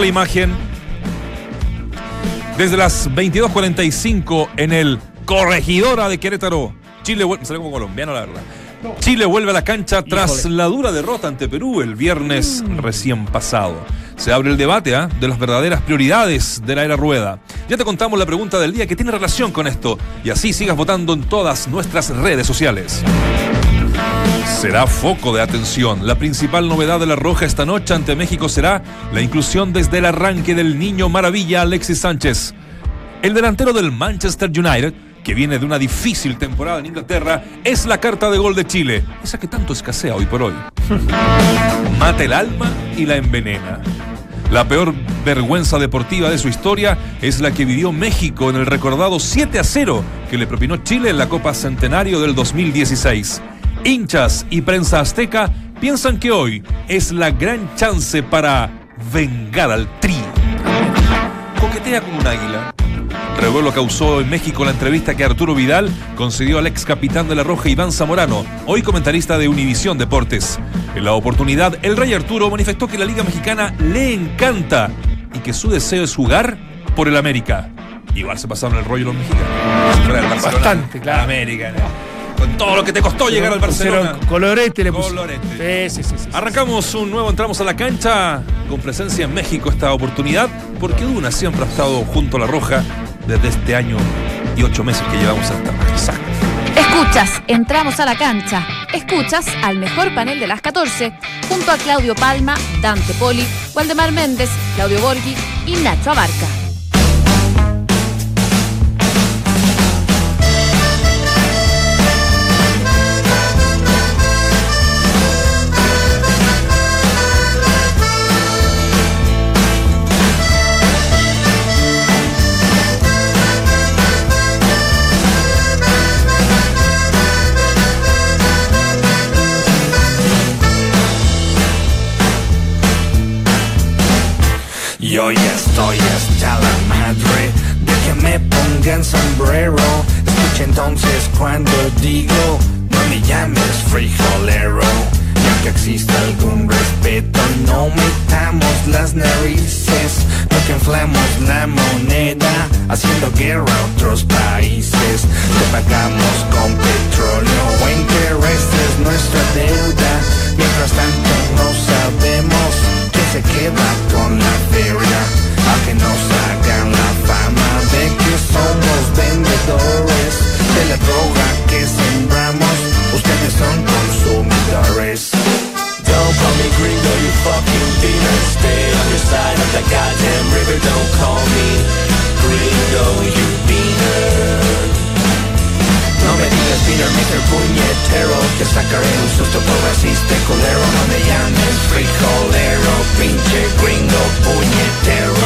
La imagen. Desde las 22.45 en el Corregidora de Querétaro. Chile vuelve. Como colombiano, la verdad. Chile vuelve a la cancha tras la dura derrota ante Perú el viernes recién pasado. Se abre el debate ¿ah? de las verdaderas prioridades de la era rueda. Ya te contamos la pregunta del día que tiene relación con esto y así sigas votando en todas nuestras redes sociales. Será foco de atención. La principal novedad de la Roja esta noche ante México será la inclusión desde el arranque del niño maravilla Alexis Sánchez. El delantero del Manchester United que viene de una difícil temporada en Inglaterra, es la carta de gol de Chile, esa que tanto escasea hoy por hoy. Mata el alma y la envenena. La peor vergüenza deportiva de su historia es la que vivió México en el recordado 7 a 0 que le propinó Chile en la Copa Centenario del 2016. Hinchas y prensa azteca piensan que hoy es la gran chance para vengar al tri. Coquetea como un águila Revuelo causó en México la entrevista que Arturo Vidal concedió al ex capitán de la Roja Iván Zamorano, hoy comentarista de Univisión Deportes. En la oportunidad, el rey Arturo manifestó que la Liga Mexicana le encanta y que su deseo es jugar por el América. Igual se pasaron el rollo los mexicanos. Bastante, claro. América. Con todo lo que te costó llegar al Barcelona. Colorete le puso. Colorete. Sí, sí, sí, Arrancamos un nuevo, entramos a la cancha con presencia en México esta oportunidad, porque Duna siempre ha estado junto a la Roja desde este año y ocho meses que llevamos hasta Exacto. Escuchas, entramos a la cancha. Escuchas al mejor panel de las 14, junto a Claudio Palma, Dante Poli, Waldemar Méndez, Claudio Borghi y Nacho Abarca. Yo ya estoy hasta la madre de que me pongan sombrero. Escucha entonces cuando digo, no me llames frijolero. Ya que exista algún respeto, no metamos las narices. No que inflamos la moneda, haciendo guerra a otros países. Te pagamos con petróleo o intereses nuestra deuda. Mientras tanto no sabemos se queda con la feria a que nos hagan la fama de que somos vendedores de la droga que sembramos. Ustedes son consumidores. Don't call me gringo, you fucking beaner. Stay on your side of the goddamn river. Don't call me gringo, you beaner. No me digas Peter, Mr. Puñetero Que sacaré un susto por racista colero No me llames frijolero Pinche gringo puñetero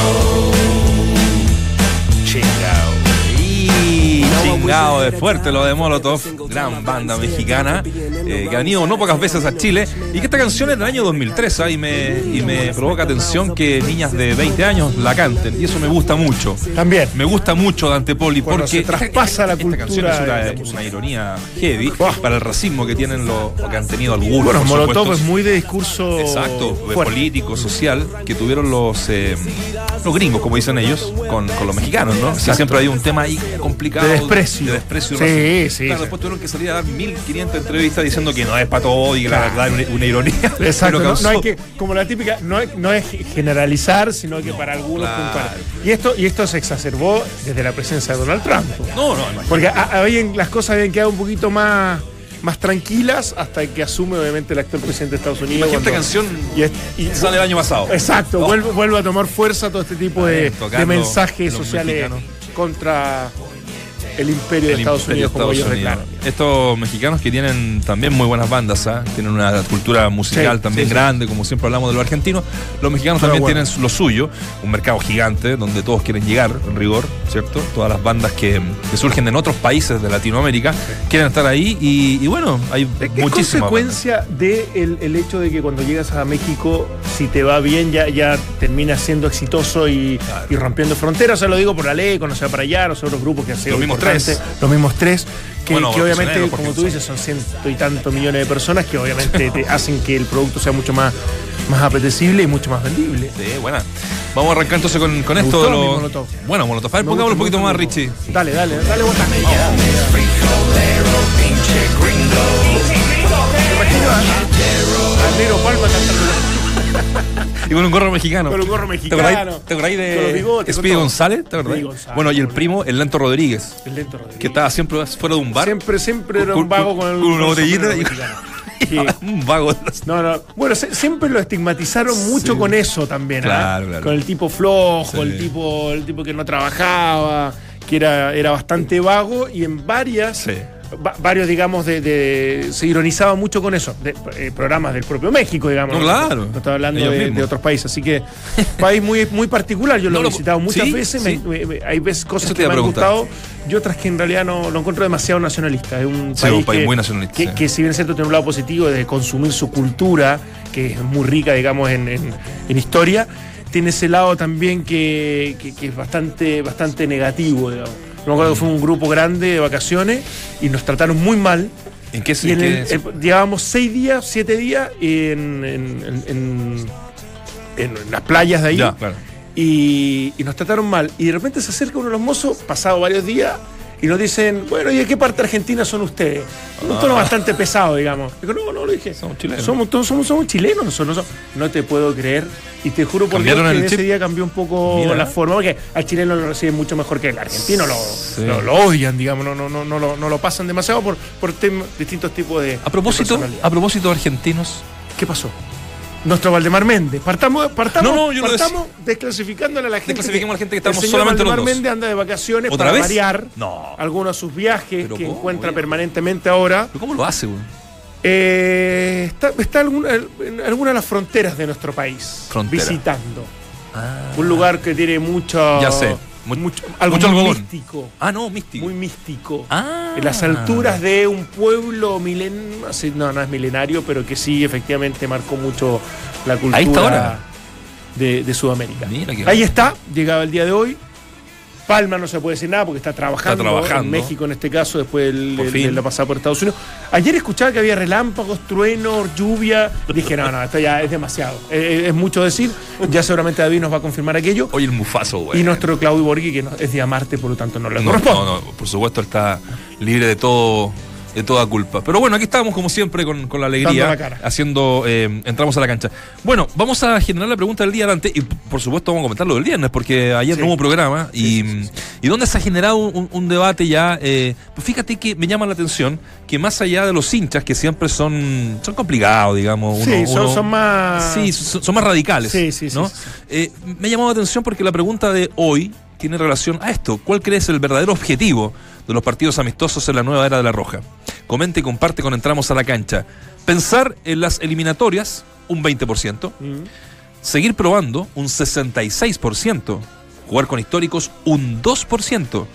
de fuerte lo de Molotov, gran banda mexicana, eh, que ha venido no pocas veces a Chile, y que esta canción es del año 2003, ¿ah? y, me, y me provoca atención que niñas de 20 años la canten, y eso me gusta mucho. También. Me gusta mucho Dante Poli, porque se traspasa la cultura. canción es una, ironía heavy para el racismo que tienen lo, que han tenido algunos. Bueno, Molotov es muy de discurso. Exacto, político, social, que tuvieron los, eh, los gringos, como dicen ellos, con, con los mexicanos, ¿no? Que siempre hay un tema ahí complicado. De desprecio. De desprecio. Sí, sí. Claro, después tuvieron que salir a dar 1500 entrevistas diciendo que no es para todo y que la verdad es una, ironía. Exacto. No, hay que, como la típica, no, no es generalizar, sino que para algunos Y esto, y esto se exacerbó desde la presencia de Donald Trump. No, no, Porque las cosas habían quedado un poquito más más tranquilas hasta que asume obviamente el actual presidente de Estados Unidos. esta canción y, sale el año pasado. Exacto, vuelve, a tomar fuerza todo este tipo de, de mensajes sociales contra el imperio de Estados Unidos, como ellos Estos mexicanos que tienen también muy buenas bandas, ¿ah? tienen una cultura musical también grande, como siempre hablamos de los argentinos. Los mexicanos también tienen lo suyo, un mercado gigante donde todos quieren llegar, en rigor, ¿cierto? Todas las bandas que, surgen en otros países de Latinoamérica quieren estar ahí y, bueno, hay muchísimas. consecuencia del el hecho de que cuando llegas a México, si te va bien, ya, ya terminas siendo exitoso y, rompiendo fronteras. O sea, lo digo por la ley, cuando se va para allá, los otros grupos que han sido los mismos tres. Los mismos tres. Que, Bueno, que obviamente, como tú dices, son ciento y tantos millones de personas que obviamente te hacen que el producto sea mucho más, más apetecible y mucho más vendible. Sí, buena. Vamos a arrancar entonces con, con esto gustó los. Molotov. Bueno, Molotov. A ver, pongámoslo un poquito más, Richie. Dale, dale, dale Palma Y con un gorro mexicano. con un gorro ¿Te mexicano. acordáis, te acordáis de bigotes, Speedy. González? ¿Te acordáis? González, Bueno, y el primo, el Lento Rodríguez, El lento Rodríguez. que estaba siempre fuera de un bar. Siempre, siempre era un vago con, el, con una el botellita y- mexicano. Sí. un vago. No, no. Bueno, se- siempre lo estigmatizaron mucho Sí. con eso también, ¿ah? Claro, claro. Con el tipo flojo, Sí. el tipo, el tipo que no trabajaba, que era, era bastante vago y en varias. Va- varios, digamos, de, de- se ironizaba mucho con eso, de, eh, programas del propio México, digamos. No, claro. No estaba hablando de, otros países, así que país muy, muy particular. Yo lo he visitado muchas ¿sí? veces, Sí. me- me- me- hay veces cosas que me han gustado y otras que en realidad no lo encuentro demasiado nacionalista. Es un Sí, país, un país que, muy nacionalista, que- si bien es cierto tiene un lado positivo de consumir su cultura, que es muy rica, digamos, en, en- en historia, tiene ese lado también que, que- que es bastante, bastante negativo, digamos. Me acuerdo que fue un grupo grande de vacaciones y nos trataron muy mal. ¿En qué en qué- el- el- llevábamos seis días, siete días en, en- en- en- en las playas de ahí Ya, claro. y, y nos trataron mal. Y de repente se acerca uno de los mozos, pasado varios días, y nos dicen, bueno, ¿y de qué parte argentina son ustedes? Un tono bastante pesado, digamos. Digo, no, no, lo dije. Ah. Somos chilenos. Somos, todos somos, somos chilenos nosotros. No te puedo creer. Y te juro por Dios ¿Cambiaron que ese día cambió un poco Mira. la forma, porque al chileno lo reciben mucho mejor que el argentino, lo, Sí. lo, lo odian, digamos, no, no, no, no, lo, no lo pasan demasiado por, por distintos tipos de. A propósito, de a propósito de argentinos, ¿Qué pasó? Nuestro Valdemar Méndez. Partamos, partamos, No, no, partamos desclasificándole a la gente. Desclasifiquemos a la gente que estamos el señor solamente Valdemar los dos. Méndez anda de vacaciones ¿Otra para vez? variar No. algunos de sus viajes ¿Pero que cómo, encuentra oye? permanentemente ahora. ¿pero ¿cómo lo hace, güey? Eh, está está alguna- en alguna de las fronteras de nuestro país. Frontera. Visitando. Un lugar que tiene mucho. Ya sé. Mu- mucho, algo mucho muy místico. Ah, no, místico. Muy místico. Ah. En las alturas de un pueblo milen no, no es milenario, pero que sí efectivamente marcó mucho la cultura Ahí está ahora. De, de Sudamérica. Mira Ahí está, llegaba el día de hoy. Palma no se puede decir nada porque está trabajando, Está trabajando. en México en este caso, después de la pasada por Estados Unidos. Ayer escuchaba que había relámpagos, truenos, lluvia. Dije, no, no, esto ya es demasiado. Eh, es mucho decir. Ya seguramente David nos va a confirmar aquello. Oye, el mufazo, güey. Y nuestro Claudio Borghi, que no- es día Marte, por lo tanto no le No, corresponde. no, no, por supuesto está libre de todo de toda culpa. Pero bueno, aquí estamos como siempre con, con la alegría, la haciendo, eh, entramos a la cancha. Bueno, vamos a generar la pregunta del día adelante y por supuesto vamos a comentar lo del viernes porque ayer Sí. no hubo programa y, y donde se ha generado un, un debate ya, eh, pues fíjate que me llama la atención que más allá de los hinchas que siempre son, son complicados, digamos, uno- Sí, son, uno- son más. Sí, son, son más radicales. Sí, sí, sí, ¿no? sí, sí. Eh, me ha llamado la atención porque la pregunta de hoy tiene relación a esto. ¿Cuál crees el verdadero objetivo de los partidos amistosos en la nueva era de la Roja? Comente y comparte con Entramos a la Cancha. Pensar en las eliminatorias, un 20%. Mm. Seguir probando, un 66%. Jugar con históricos, un 2%.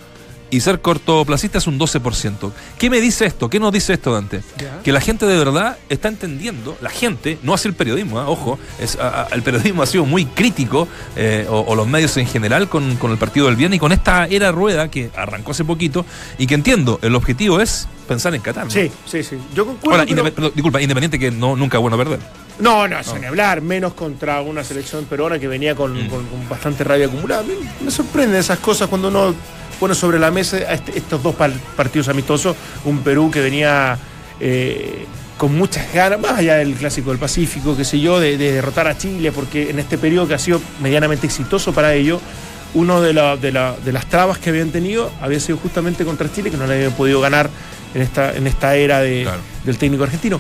Y ser cortoplacistas, un 12%. ¿Qué me dice esto? ¿Qué nos dice esto, Dante? Que la gente de verdad está entendiendo, la gente, no hace el periodismo, ¿ah? ojo, es, a- a- el periodismo ha sido muy crítico, eh, o, o los medios en general, con, con el partido del viernes y con esta era rueda que arrancó hace poquito y que entiendo, el objetivo es pensar en Qatar. ¿no? Sí, sí, sí. Yo concuerdo. Ahora, pero- independ- perdón, disculpa, independiente que no, nunca es bueno perder. No, no, eso ni hablar, menos contra una selección peruana que venía con, Mm. con- con bastante rabia acumulada. Me, me sorprenden esas cosas cuando uno pone sobre la mesa este- estos dos par- partidos amistosos. Un Perú que venía eh, con muchas ganas, más allá del clásico del Pacífico, qué sé yo, de, de derrotar a Chile, porque en este periodo que ha sido medianamente exitoso para ellos, uno de, la- de la- de las trabas que habían tenido había sido justamente contra Chile, que no le habían podido ganar en esta, en esta era Claro. del técnico argentino.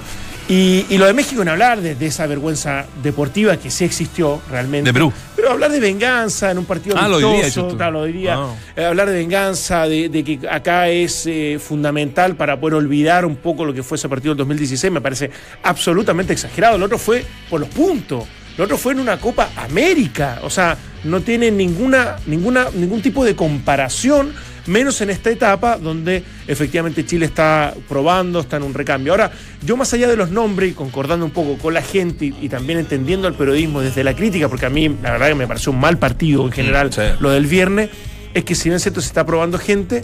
Y, y lo de México, en hablar de, de esa vergüenza deportiva que sí existió realmente. De Perú. Pero hablar de venganza en un partido Ah, lo diría, claro, lo diría. Ah. Eh, hablar de venganza, de, de que acá es eh, fundamental para poder olvidar un poco lo que fue ese partido del 2016, me parece absolutamente exagerado. El otro fue por los puntos. El otro fue en una Copa América. O sea, no tiene ninguna, ninguna, ningún tipo de comparación, menos en esta etapa donde efectivamente Chile está probando, está en un recambio. Ahora, yo más allá de los nombres y concordando un poco con la gente y, y también entendiendo el periodismo desde la crítica, porque a mí la verdad que me pareció un mal partido en general sí. lo del viernes, es que si bien es cierto se está probando gente,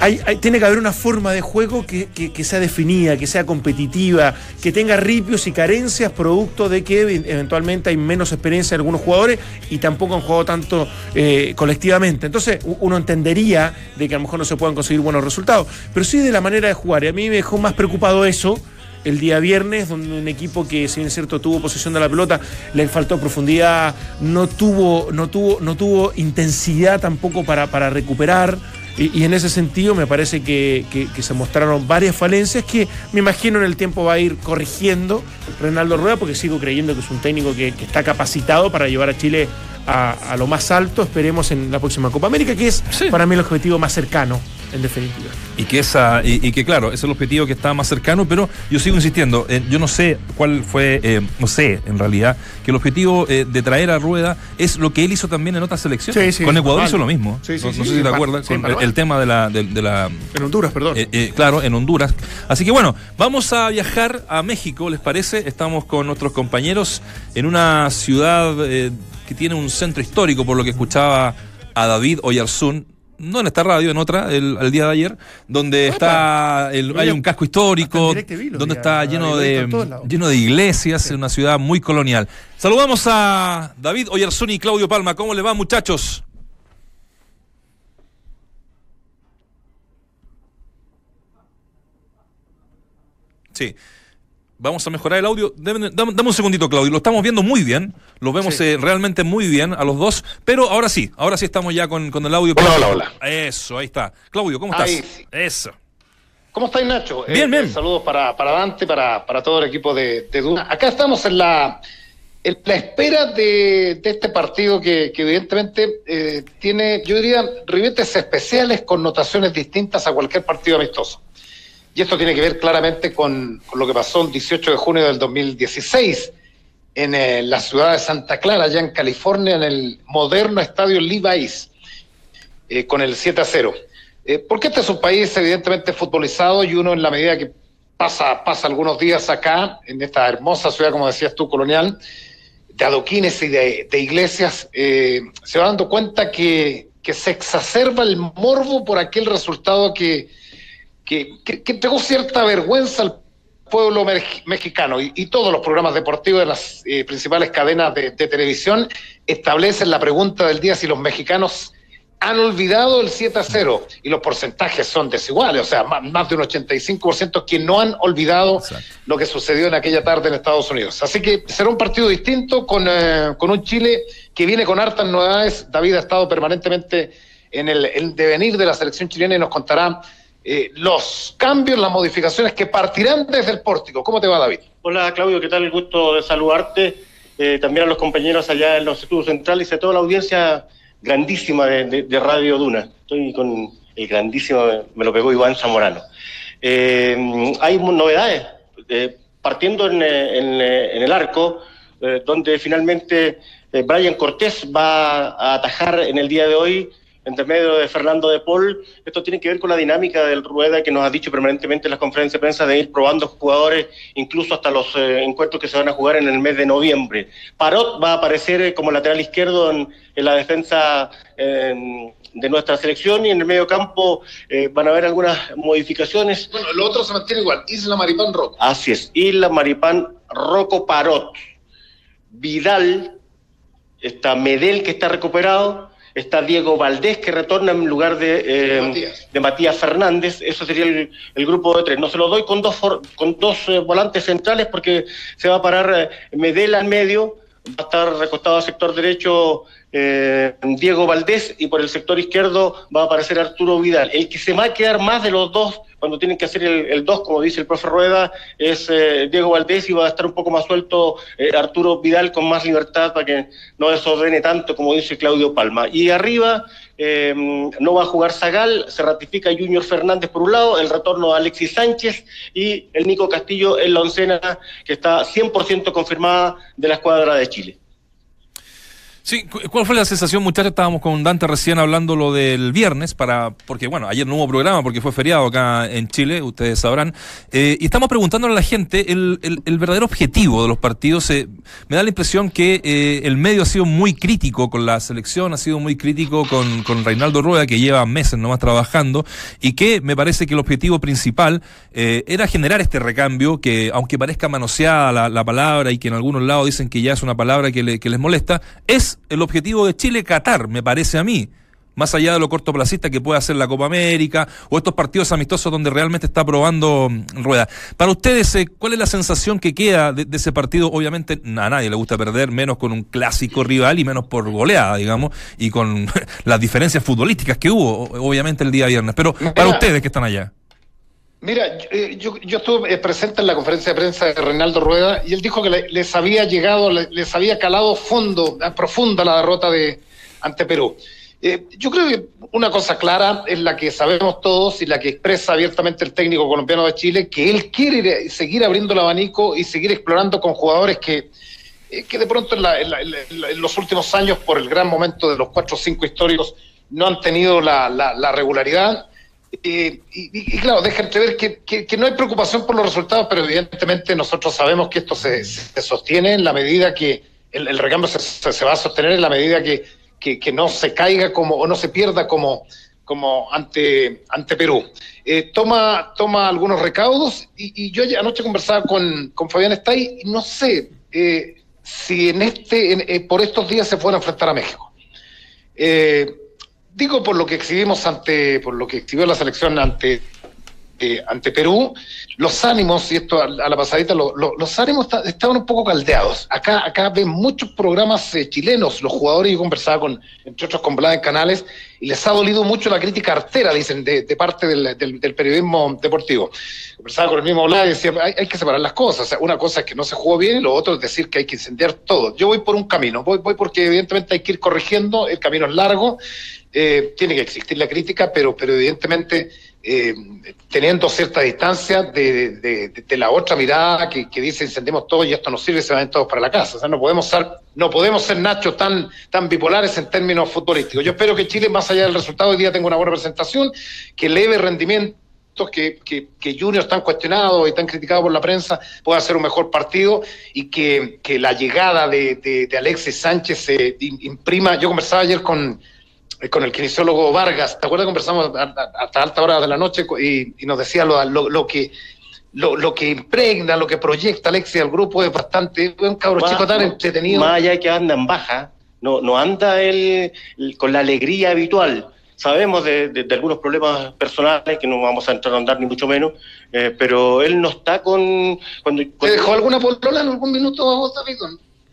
hay- hay- tiene que haber una forma de juego que, que- sea definida, que sea competitiva, que tenga ripios y carencias producto de que ev- eventualmente hay menos experiencia de algunos jugadores y tampoco han jugado tanto eh, colectivamente. Entonces uno entendería de que a lo mejor no se puedan conseguir buenos resultados, pero sí de la manera de jugar. Y a mí me dejó más preocupado eso el día viernes, donde un equipo que, si bien es cierto, tuvo posesión de la pelota, le faltó profundidad, no tuvo, no tuvo, no tuvo intensidad tampoco para, para recuperar. Y, y en ese sentido me parece que, que- que se mostraron varias falencias que me imagino en el tiempo va a ir corrigiendo Reinaldo Rueda, porque sigo creyendo que es un técnico que, que está capacitado para llevar a Chile a, a lo más alto, esperemos en la próxima Copa América, que es Sí. para mí el objetivo más cercano, en definitiva. Y que esa, y, y que claro, ese es el objetivo que está más cercano, pero yo sigo insistiendo, eh, yo no sé cuál fue, eh, no sé en realidad, que el objetivo eh, de traer a Rueda es lo que él hizo también en otras selecciones. Sí, sí, con Ecuador hizo lo mismo. Sí, sí, no, no sí, sé si te acuerdas, con el, tema de la, de, de la En Honduras, perdón. eh, eh, claro, en Honduras. Así que bueno, vamos a viajar a México, ¿les parece? Estamos con nuestros compañeros en una ciudad eh, que tiene un centro histórico, por lo que escuchaba a David Oyarzún. No en esta radio, en otra, el, el día de ayer, donde está el- hay un casco histórico, donde está lleno de, lleno de iglesias, en una ciudad muy colonial. Saludamos a David Oyarzún y Claudio Palma. ¿Cómo le va, muchachos? Sí. Vamos a mejorar el audio. Dame, dame- dame un segundito, Claudio. Lo estamos viendo muy bien. Lo vemos Sí. eh, realmente muy bien a los dos. Pero ahora sí, ahora sí estamos ya con, con el audio. Hola, hola, hola. Eso, ahí está. Claudio, ¿cómo estás? Ahí sí. Eso. ¿Cómo estáis, Nacho? Bien, bien. Saludos para, para Dante, para, para todo el equipo de, de Duna. Acá estamos en la, en la espera de, de este partido que, que evidentemente eh, tiene, yo diría, ribetes especiales, connotaciones distintas a cualquier partido amistoso. Y esto tiene que ver claramente con, con lo que pasó el 18 de junio del 2016 en eh, la ciudad de Santa Clara, allá en California, en el moderno estadio Levi's, eh, con el 7 a 0. Eh, porque este es un país evidentemente futbolizado y uno en la medida que pasa, pasa algunos días acá, en esta hermosa ciudad, como decías tú, colonial, de adoquines y de, de iglesias, eh, se va dando cuenta que, que se exacerba el morbo por aquel resultado que, que, que, que entregó cierta vergüenza al pueblo me- mexicano y, y todos los programas deportivos de las eh, principales cadenas de, de televisión establecen la pregunta del día si los mexicanos han olvidado el 7 a 0 y los porcentajes son desiguales, o sea, más, más de un 85% que no han olvidado Exacto. lo que sucedió en aquella tarde en Estados Unidos. Así que será un partido distinto con, eh, con un Chile que viene con hartas novedades. David ha estado permanentemente en el, el devenir de la selección chilena y nos contará eh, los cambios, las modificaciones que partirán desde el pórtico. ¿Cómo te va, David? Hola Claudio, ¿qué tal? El gusto de saludarte. Eh, también a los compañeros allá en los estudios centrales y a toda la audiencia grandísima de, Radio Duna. Estoy con el grandísimo, me lo pegó Iván Zamorano. Eh, hay novedades, eh, partiendo en, el arco, donde finalmente Brian Cortés va a atajar en el día de hoy entre medio de Fernando de Paul. Esto tiene que ver con la dinámica del Rueda que nos ha dicho permanentemente en las conferencias de prensa de ir probando jugadores incluso hasta los eh, encuentros que se van a jugar en el mes de noviembre. Parot va a aparecer eh, como lateral izquierdo en, en la defensa eh, de nuestra selección y en el medio campo eh, van a haber algunas modificaciones. Bueno, lo otro se mantiene igual. Isla Maripán Rock. Así es. Isla Maripán, Rocco Parot, Vidal, está Medel que está recuperado, está Diego Valdés que retorna en lugar de, eh, Matías. de Matías Fernández. Eso sería el, el grupo de tres. No se lo doy con dos, for- con dos eh, volantes centrales porque se va a parar eh, Medel al medio, va a estar recostado al sector derecho eh, Diego Valdés y por el sector izquierdo va a aparecer Arturo Vidal. El que se va a quedar más de los dos cuando tienen que hacer el, el dos, como dice el profe Rueda, es eh, Diego Valdés y va a estar un poco más suelto eh, Arturo Vidal con más libertad para que no desordene tanto, como dice Claudio Palma. Y arriba eh, no va a jugar Zagal, se ratifica Junior Fernández por un lado, el retorno de Alexis Sánchez y el Nico Castillo en la oncena que está 100% confirmada de la escuadra de Chile. Sí, ¿cuál fue la sensación, muchachos? Estábamos con Dante recién hablando lo del viernes, para porque bueno, ayer no hubo programa porque fue feriado acá en Chile, ustedes sabrán. Eh, y estamos preguntándole a la gente el, el, verdadero objetivo de los partidos. Eh, me da la impresión que eh, el medio ha sido muy crítico con la selección, ha sido muy crítico con, con Reinaldo Rueda, que lleva meses nomás trabajando, y que me parece que el objetivo principal era generar este recambio, que aunque parezca manoseada la, la, palabra y que en algunos lados dicen que ya es una palabra que, que les molesta, es el objetivo de Chile-Qatar, me parece a mí. Más allá de lo cortoplacista que puede hacer la Copa América o estos partidos amistosos donde realmente está probando mm, Rueda. Para ustedes, eh, ¿cuál es la sensación que queda de, ese partido? Obviamente a nadie le gusta perder, menos con un clásico rival y menos por goleada, digamos, y con las diferencias futbolísticas que hubo, obviamente, el día viernes. Pero para ustedes que están allá. Mira, eh, yo, estuve eh, presente en la conferencia de prensa de Reinaldo Rueda y él dijo que les había llegado, les había calado fondo, profunda la derrota de ante Perú. Eh, yo creo que una cosa clara es la que sabemos todos y la que expresa abiertamente el técnico colombiano de Chile, que él quiere seguir abriendo el abanico y seguir explorando con jugadores que, que de pronto en, los últimos años, por el gran momento de los cuatro o cinco históricos, no han tenido la, la regularidad y, y, claro, deja entrever que, que, no hay preocupación por los resultados, pero evidentemente nosotros sabemos que esto se, sostiene en la medida que el, recambio se, se, va a sostener en la medida que, que, no se caiga como o no se pierda como, como ante, ante Perú. Eh, toma, toma algunos recaudos y, yo anoche conversaba con, con Fabián Estay y no sé eh, si en este, eh, por estos días se a enfrentar a México. Eh, Digo por lo que exhibimos ante, por lo que exhibió la selección ante, eh, ante Perú, los ánimos, y esto a, la pasadita, los ánimos estaban un poco caldeados. Acá, acá ven muchos programas eh, chilenos, los jugadores, yo conversaba con, entre otros con Blas Canales, y les ha dolido mucho la crítica artera, dicen, de, parte del, periodismo deportivo. Conversaba con el mismo Blas y decía, hay, que separar las cosas. una cosa es que no se jugó bien y lo otro es decir que hay que incendiar todo. Yo voy por un camino, voy, voy porque evidentemente hay que ir corrigiendo, el camino es largo, eh, tiene que existir la crítica, pero, pero evidentemente eh, teniendo cierta distancia de, la otra mirada que, dice encendemos todo y esto no sirve, se van todos para la casa. O sea, no podemos ser, no podemos ser Nacho tan, tan bipolares en términos futbolísticos. Yo espero que Chile, más allá del resultado, hoy día tenga una buena presentación, que leve rendimiento que, que, que Junior están cuestionados y están criticados por la prensa, pueda hacer un mejor partido y que, que la llegada de, de Alexis Sánchez se imprima. Yo conversaba ayer con, con el kinesiólogo Vargas. ¿Te acuerdas? Conversamos hasta alta hora de la noche y, nos decía lo, lo, que lo, que impregna, lo que proyecta Alexia al grupo es bastante, un cabro chico tan entretenido. Más allá de que anda en baja, no, no anda él con la alegría habitual. Sabemos de, algunos problemas personales que no vamos a entrar a andar ni mucho menos, eh, pero él no está con... Cuando, ¿Te dejó alguna polola en algún minuto, David?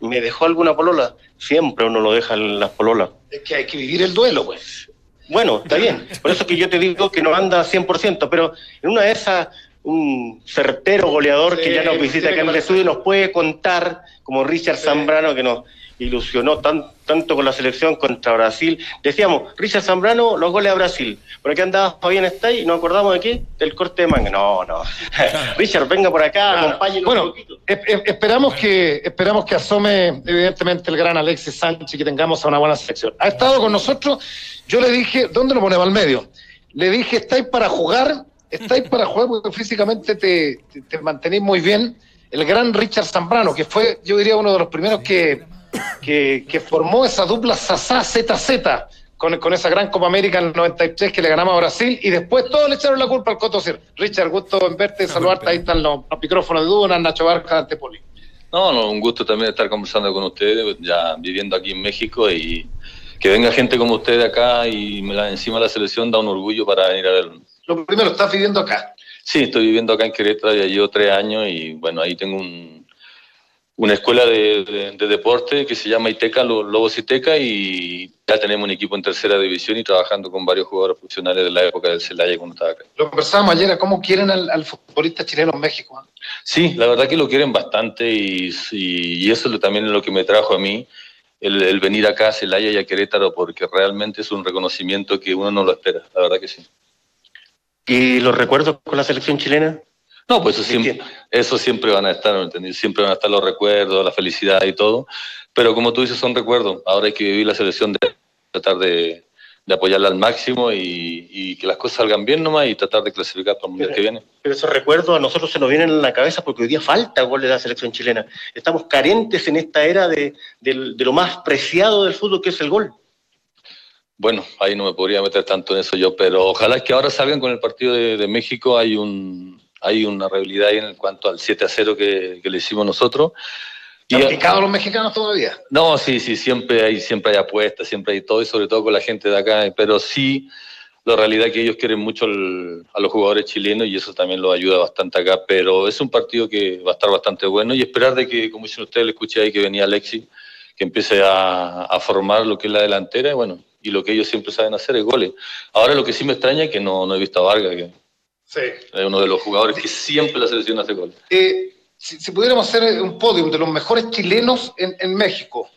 ¿Me dejó alguna polola? Siempre uno lo deja en las pololas. Es que hay que vivir el duelo, pues. Bueno, está bien. Por eso que yo te digo que no anda 100%, pero en una de esas, un certero goleador que ya nos visita acá en el estudio nos puede contar, como Richard Zambrano, que nos ilusionó tan, tanto con la selección contra Brasil. Decíamos, Richard Zambrano, los goles a Brasil. Por aquí andaba Fabián está y nos acordamos de qué? Del corte de manga. No, no. Richard, venga por acá, acompáñenos bueno, un poquito. esperamos que, esperamos que asome, evidentemente, el gran Alexis Sánchez y que tengamos a una buena selección. Ha estado con nosotros, yo le dije, ¿dónde lo ponemos al medio? Le dije, ¿estáis para jugar? ¿Estáis para jugar? Porque físicamente te, te, te mantenéis muy bien. El gran Richard Zambrano, que fue, yo diría, uno de los primeros que que, formó esa dupla Sasá-ZZ con, con esa gran Copa América en el 93 que le ganamos a Brasil y después todos le echaron la culpa al Coto Richard, gusto en verte, saludarte. Ahí están los, micrófonos de Duna, Nacho Barca, Antepoli. No, no, un gusto también estar conversando con ustedes, ya viviendo aquí en México y que venga gente como ustedes acá y me la, encima la selección da un orgullo para venir a verlo. Lo primero, ¿estás viviendo acá? Sí, estoy viviendo acá en Querétaro, ya llevo tres años y bueno, ahí tengo un, una escuela de, deporte que se llama ITECA, Lobos ITECA, y ya tenemos un equipo en tercera división y trabajando con varios jugadores funcionales de la época del Celaya cuando estaba acá. Lo conversábamos ayer, ¿cómo quieren al, futbolista chileno en México? Sí, la verdad que lo quieren bastante y, y, eso también es lo que me trajo a mí, el, venir acá a Celaya y a Querétaro, porque realmente es un reconocimiento que uno no lo espera, la verdad que sí. ¿Y los recuerdos con la selección chilena? No, pues eso siempre, eso siempre van a estar, ¿me entendés? Siempre van a estar los recuerdos, la felicidad y todo. Pero como tú dices, son recuerdos. Ahora hay que vivir la selección de tratar de, de apoyarla al máximo y, y que las cosas salgan bien nomás y tratar de clasificar para el mundial que viene. Pero esos recuerdos a nosotros se nos vienen en la cabeza porque hoy día falta gol de la selección chilena. Estamos carentes en esta era de, de- de lo más preciado del fútbol que es el gol. Bueno, ahí no me podría meter tanto en eso yo, pero ojalá que ahora salgan con el partido de, de México. Hay un hay una realidad ahí en cuanto al 7 a 0 que, que le hicimos nosotros. Y- ¿Han picado los mexicanos todavía? No, sí, sí, siempre hay, siempre hay apuestas, siempre hay todo, y sobre todo con la gente de acá, pero sí, la realidad es que ellos quieren mucho a los jugadores chilenos y eso también los ayuda bastante acá, pero es un partido que va a estar bastante bueno y esperar de que, como dicen ustedes, le escuché ahí que venía Alexis, que empiece a, a formar lo que es la delantera, y bueno, y lo que ellos siempre saben hacer es goles. Ahora lo que sí me extraña es que no, no he visto a Vargas, que Sí. es uno de los jugadores que siempre la selección hace goles. Eh, si, si pudiéramos hacer un podium de los mejores chilenos en, en México,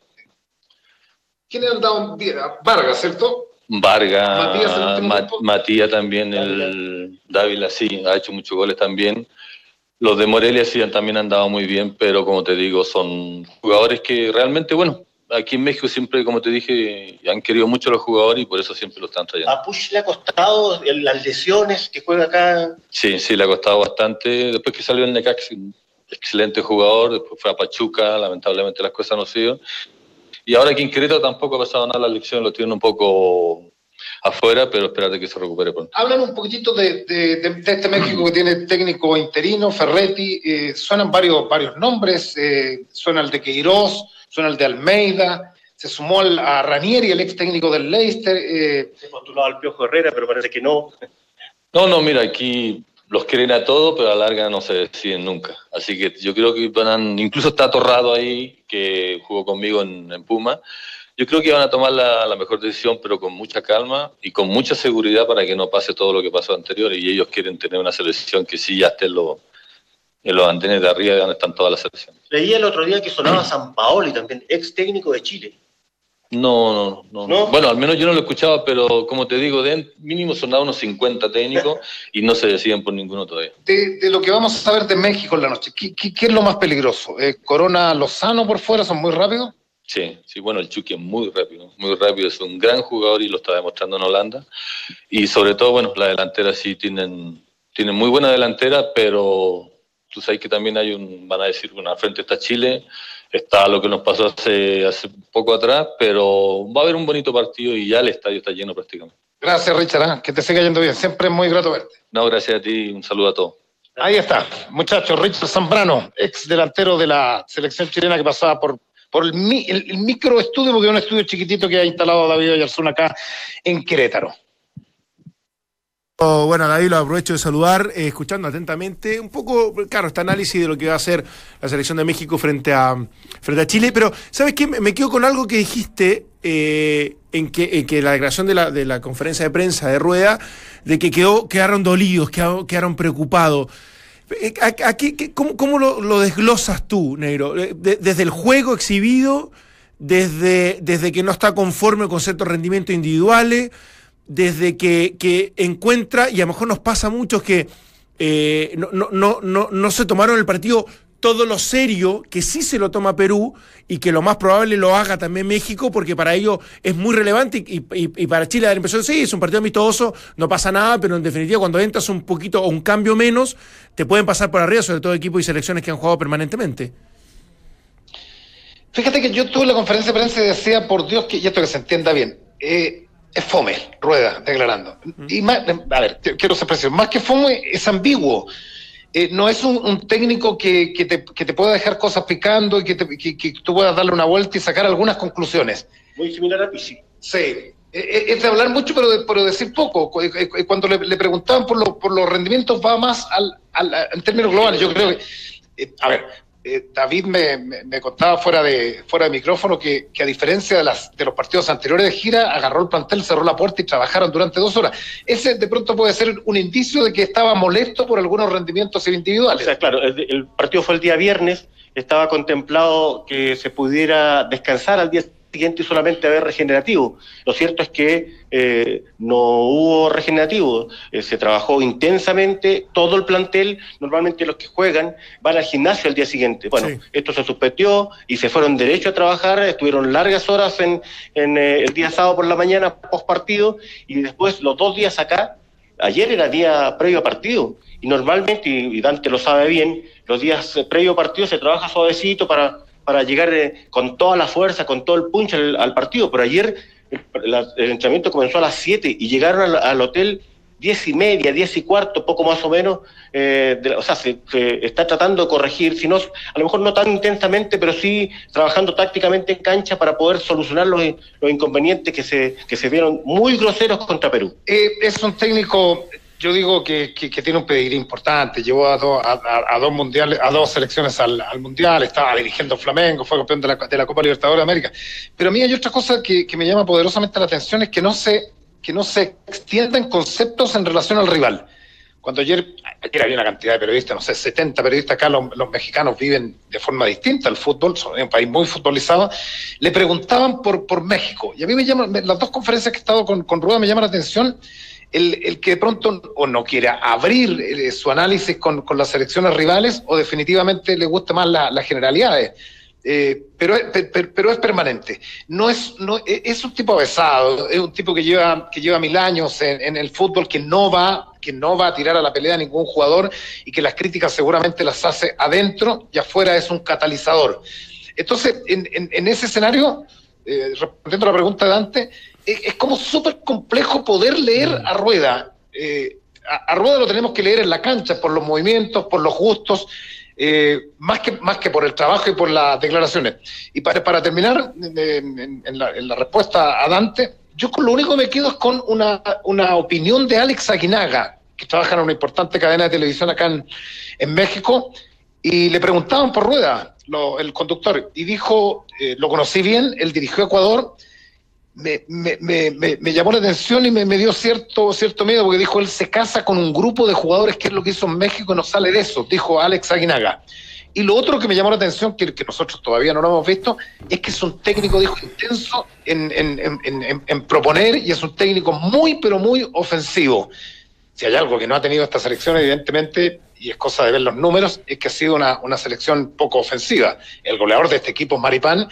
¿quién ha dado bien? Vargas, ¿cierto? Vargas, Matías el. Matías también, el Dávila sí, ha hecho muchos goles también. Los de Morelia sí han- también han dado muy bien, pero como te digo, son jugadores que realmente, bueno, aquí en México siempre, como te dije, han querido mucho a los jugadores y por eso siempre lo están trayendo. A Push le ha costado las lesiones que juega acá. Sí, sí, le ha costado bastante. Después que salió el Necax, excelente jugador, después fue a Pachuca, lamentablemente las cosas no se dieron. Y ahora aquí en Querétaro tampoco ha pasado nada la elección, lo tienen un poco afuera, pero esperar de que se recupere pronto. Hablan un poquitito de, de- de- de este México que tiene técnico interino, Ferretti, eh, suenan varios, varios nombres, eh, suena el de Queiroz, suena el de Almeida, se sumó al- a Ranieri, el ex técnico del Leicester, eh, Se postuló al Piojo Herrera, pero parece que no. No, no, mira, aquí los quieren a todos, pero a la larga no se deciden nunca. Así que yo creo que van a, incluso está Torrado ahí, que jugó conmigo en, en Puma. Yo creo que van a tomar la, la mejor decisión, pero con mucha calma y con mucha seguridad para que no pase todo lo que pasó anterior. Y ellos quieren tener una selección que sí ya esté en, los- en los andenes de arriba de donde están todas las selecciones. Leí el otro día que sonaba San Paoli también, ex técnico de Chile. No, no, no, ¿No? Bueno, al menos yo no lo escuchaba, pero como te digo, de mínimo sonaban unos 50 técnicos y no se deciden por ninguno todavía. de, de lo que vamos a ver de México en la noche, ¿qué, qué- qué es lo más peligroso? Eh, ¿Corona Lozano por fuera son muy rápidos? Sí, sí, bueno, el Chucky es muy rápido, muy rápido, es un gran jugador y lo está demostrando en Holanda. Y sobre todo, bueno, la delantera sí tienen, tienen muy buena delantera, pero tú sabes que también hay un, van a decir, al frente está Chile, está lo que nos pasó hace, hace poco atrás, pero va a haber un bonito partido y ya el estadio está lleno prácticamente. Gracias, Richard, ¿ah? que te siga yendo bien, siempre es muy grato verte. No, gracias a ti, un saludo a todos. Ahí está, muchachos, Richard Zambrano, ex delantero de la selección chilena que pasaba por, por el, mi- el, el microestudio, porque es un estudio chiquitito que ha instalado David Oyarzún acá en Querétaro. Bueno, David, lo aprovecho de saludar, eh, escuchando atentamente un poco, claro, este análisis de lo que va a hacer la selección de México frente a, frente a Chile, pero ¿sabes qué? Me quedo con algo que dijiste eh, en, que, la declaración de la, de la conferencia de prensa de Rueda, de que quedó, quedaron dolidos, quedaron, quedaron preocupados. Eh, ¿a- ¿Cómo, cómo lo, lo desglosas tú, Negro? De- desde el juego exhibido, desde, desde que no está conforme con ciertos rendimientos individuales, desde que, encuentra, y a lo mejor nos pasa a muchos que eh, no, no, no, no, se tomaron el partido todo lo serio, que sí se lo toma Perú y que lo más probable lo haga también México, porque para ellos es muy relevante y, y- para Chile da la impresión, sí, es un partido amistoso, no pasa nada, pero en definitiva cuando entras un poquito o un cambio menos, te pueden pasar por arriba, sobre todo equipos y selecciones que han jugado permanentemente. Fíjate que yo tuve la conferencia de prensa y decía, por Dios, que, esto que se entienda bien, eh, es fome, rueda, declarando. Y más, a ver, quiero ser preciso, más que fome, es ambiguo. Eh, no es un, un técnico que, que te, que te pueda dejar cosas picando y que, te- que- que tú puedas darle una vuelta y sacar algunas conclusiones. Muy similar a Pizzi. Sí, eh, eh, es de hablar mucho, pero de, pero decir poco. Cu- Cuando le, le preguntaban por, los por los rendimientos, va más al, al- en términos globales. Yo creo que, eh, a ver, eh, David me, contaba fuera de, fuera de micrófono que, a diferencia de, las, de los partidos anteriores de gira, agarró el plantel, cerró la puerta y trabajaron durante dos horas. Ese de pronto puede ser un indicio de que estaba molesto por algunos rendimientos individuales. claro, el, el partido fue el día viernes, estaba contemplado que se pudiera descansar al día y solamente haber regenerativo. Lo cierto es que eh, no hubo regenerativo, eh, se trabajó intensamente, todo el plantel, normalmente los que juegan van al gimnasio al día siguiente. Bueno, esto se suspendió y se fueron derecho a trabajar, estuvieron largas horas en, en eh, el día sábado por la mañana, post partido, y después los dos días acá, ayer era día previo a partido, y normalmente, y Dante lo sabe bien, los días previo a partido se trabaja suavecito para para llegar eh, con toda la fuerza, con todo el punch al, partido. Pero ayer el, entrenamiento comenzó a las 7 y llegaron al, hotel 10 y media, 10 y cuarto, poco más o menos. Eh, o sea, se, está tratando de corregir, si no, a lo mejor no tan intensamente, pero sí trabajando tácticamente en cancha para poder solucionar los, los inconvenientes que se, que se vieron muy groseros contra Perú. Eh, es un técnico yo digo que, tiene un pedigrí importante, llevó a, a, dos mundiales, a dos selecciones al, mundial, estaba dirigiendo Flamengo, fue campeón de la, Copa Libertadores de América. Pero a mí hay otra cosa que, me llama poderosamente la atención, es que no se, que no se extiendan conceptos en relación al rival. Cuando ayer, ayer había una cantidad de periodistas, no sé, 70 periodistas acá, los, mexicanos viven de forma distinta al fútbol, son un país muy futbolizado, le preguntaban por, México. Y a mí me llaman, las dos conferencias que he estado con, con Rueda me llama la atención el, que de pronto o no quiera abrir eh, su análisis con, las selecciones rivales o definitivamente le gusta más las generalidades. Eh, pero, pero, es permanente. No es, no, e, es un tipo avesado, es un tipo que lleva, que lleva mil años en, el fútbol, que no va, que no va a tirar a la pelea a ningún jugador y que las críticas seguramente las hace adentro y afuera es un catalizador. Entonces, en, ese escenario, eh, respondiendo a la pregunta de Dante, es, como súper complejo poder leer a Rueda. Eh, a, Rueda lo tenemos que leer en la cancha por los movimientos, por los gustos, eh, más, que, más que por el trabajo y por las declaraciones. Y para, para terminar en, la, respuesta a Dante, yo con lo único que me quedo es con una, una opinión de Alex Aguinaga, que trabaja en una importante cadena de televisión acá en, en México, y le preguntaban por Rueda, el conductor, y dijo, eh, lo conocí bien, él dirigió Ecuador, me, me, me, llamó la atención y me, dio cierto, cierto miedo porque dijo, él se casa con un grupo de jugadores, que es lo que hizo en México y no sale de eso, dijo Alex Aguinaga. Y lo otro que me llamó la atención, que, que nosotros todavía no lo hemos visto, es que es un técnico, dijo, intenso en, en, en, en, proponer y es un técnico muy, pero muy ofensivo. Si hay algo que no ha tenido esta selección, evidentemente, y es cosa de ver los números, es que ha sido una, una selección poco ofensiva. El goleador de este equipo es Maripán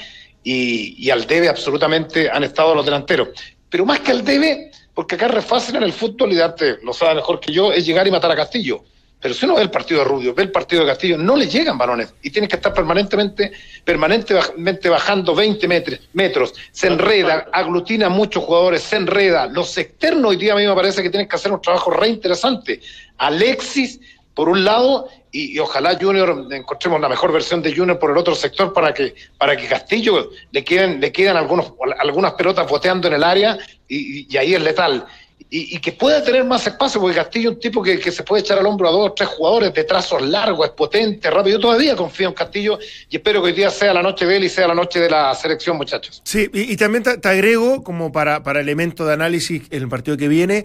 y, al debe absolutamente han estado los delanteros. Pero más que al debe, porque acá es fácil en el fútbol y darte, lo sabe mejor que yo, es llegar y matar a Castillo. Pero si uno ve el partido de Rubio, ve el partido de Castillo, no le llegan balones y tienes que estar permanentemente, permanentemente bajando 20 metros, metros. Se enreda, aglutina a muchos jugadores, se enreda. Los externos hoy día a mí me parece que tienen que hacer un trabajo re interesante. Alexis por un lado, y, ojalá Junior encontremos la mejor versión de Junior por el otro sector para que, para que Castillo le queden, le quedan algunos, algunas pelotas boteando en el área y, ahí es letal. Y, que pueda tener más espacio, porque Castillo es un tipo que, se puede echar al hombro a dos o tres jugadores de trazos largos, es potente, rápido. Yo todavía confío en Castillo y espero que hoy día sea la noche de él y sea la noche de la selección, muchachos. Sí, y, también te, agrego, como para, para elemento de análisis el partido que viene,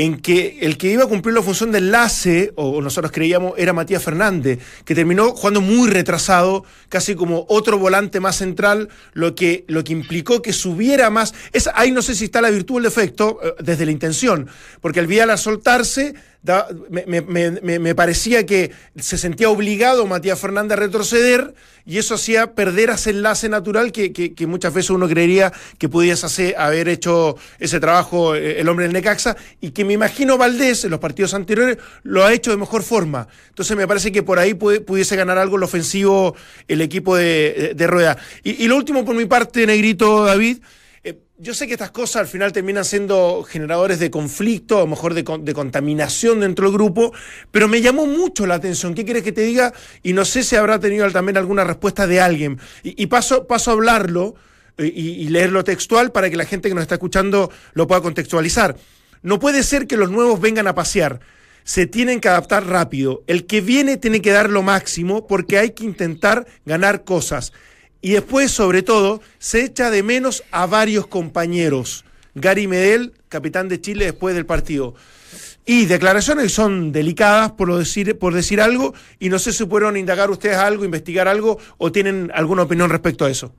en que el que iba a cumplir la función de enlace, o nosotros creíamos, era Matías Fernández, que terminó jugando muy retrasado, casi como otro volante más central, lo que, lo que implicó que subiera más. Es, ahí no sé si está la virtud o el defecto, eh, desde la intención, porque al Vial al soltarse me, parecía que se sentía obligado Matías Fernández a retroceder y eso hacía perder ese enlace natural que, muchas veces uno creería que pudiese hacer, haber hecho ese trabajo eh, el hombre del Necaxa y que me imagino Valdés en los partidos anteriores lo ha hecho de mejor forma. Entonces me parece que por ahí pudiese ganar algo el ofensivo el equipo de, Rueda. Y, y lo último por mi parte, Negrito David, yo sé que estas cosas al final terminan siendo generadores de conflicto, a lo mejor de, contaminación dentro del grupo, pero me llamó mucho la atención. ¿Qué quieres que te diga? Y no sé si habrá tenido también alguna respuesta de alguien. Y, paso, paso a hablarlo eh, y, y leerlo textual para que la gente que nos está escuchando lo pueda contextualizar. No puede ser que los nuevos vengan a pasear. Se tienen que adaptar rápido. El que viene tiene que dar lo máximo porque hay que intentar ganar cosas. Y después, sobre todo, se echa de menos a varios compañeros. Gary Medel, capitán de Chile después del partido. Y declaraciones son delicadas, por, decir, por decir algo, y no sé si pudieron indagar ustedes algo, investigar algo, o tienen alguna opinión respecto a eso.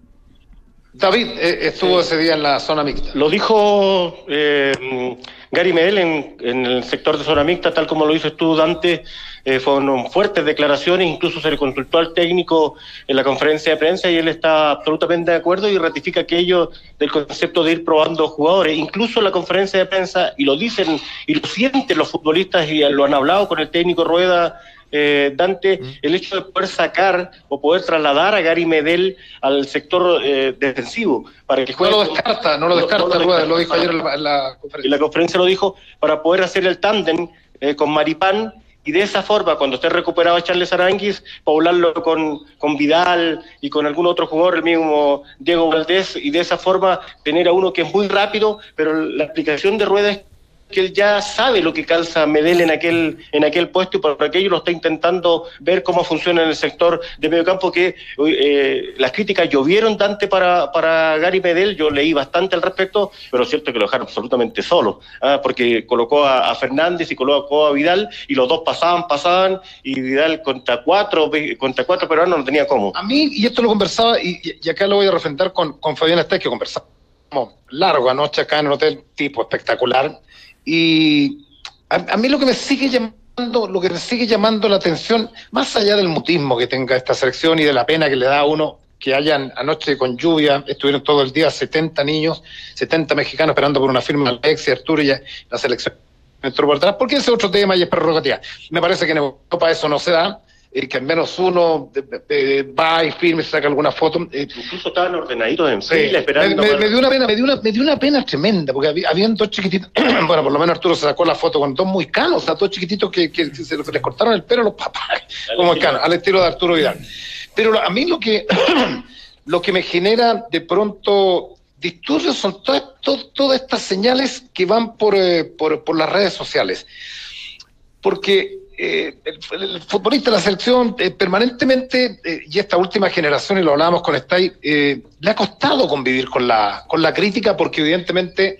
David eh, estuvo ese día en la zona mixta. Lo dijo eh, Gary Medel en, en el sector de zona mixta, tal como lo dices tú, Dante, eh, fueron fuertes declaraciones, incluso se le consultó al técnico en la conferencia de prensa y él está absolutamente de acuerdo y ratifica aquello del concepto de ir probando jugadores. Incluso en la conferencia de prensa, y lo dicen y lo sienten los futbolistas y lo han hablado con el técnico Rueda, eh, Dante, el hecho de poder sacar o poder trasladar a Gary Medel al sector eh, defensivo para que No juegue. lo descarta, no lo descarta, Rueda, lo dijo ayer en la, en la Y conferencia. la conferencia lo dijo para poder hacer el tándem eh, con Maripán y de esa forma, cuando esté recuperado Charles Aranguis, poblarlo con, con Vidal y con algún otro jugador, el mismo Diego Valdés, y de esa forma tener a uno que es muy rápido, pero la aplicación de ruedas es que él ya sabe lo que calza Medel en aquel, en aquel puesto y por aquello lo está intentando ver cómo funciona en el sector de medio campo, que eh, las críticas llovieron Dante para, para Gary Medel, yo leí bastante al respecto, pero cierto que lo dejaron absolutamente solo, ah, porque colocó a, Fernández y colocó a Vidal y los dos pasaban, pasaban, y Vidal contra cuatro, contra cuatro peruanos no tenía cómo. A mí, y esto lo conversaba, y, y acá lo voy a refrentar con, con Fabián Estés, que conversamos largo anoche acá en el hotel, tipo espectacular. Y a, a mí lo que me sigue llamando, lo que me sigue llamando la atención, más allá del mutismo que tenga esta selección y de la pena que le da a uno que hayan anoche con lluvia, estuvieron todo el día 70 niños, 70 mexicanos esperando por una firma de Alexis, Arturo y la selección por atrás, porque ese es otro tema y es prerrogativa. Me parece que en Europa eso no se da, eh, que al menos uno de- de- va y firme, saca alguna foto. eh, Incluso estaban ordenaditos en Sí, fila me, esperando. me- para- me dio una pena, me dio una, me dio una pena tremenda, porque había, habían dos chiquititos, bueno, por lo menos Arturo se sacó la foto con dos muy canos, o sea, dos chiquititos que, que se les cortaron el pelo a los papás, como estilo- canos, al estilo de Arturo Vidal. Pero a mí lo que, lo que me genera de pronto disturbios son todas, to- todas estas señales que van por, eh, por, por las redes sociales. Porque eh, el, futbolista de la selección eh, permanentemente, eh, y esta última generación, y lo hablábamos con Stay, le ha costado convivir con la, con la crítica porque evidentemente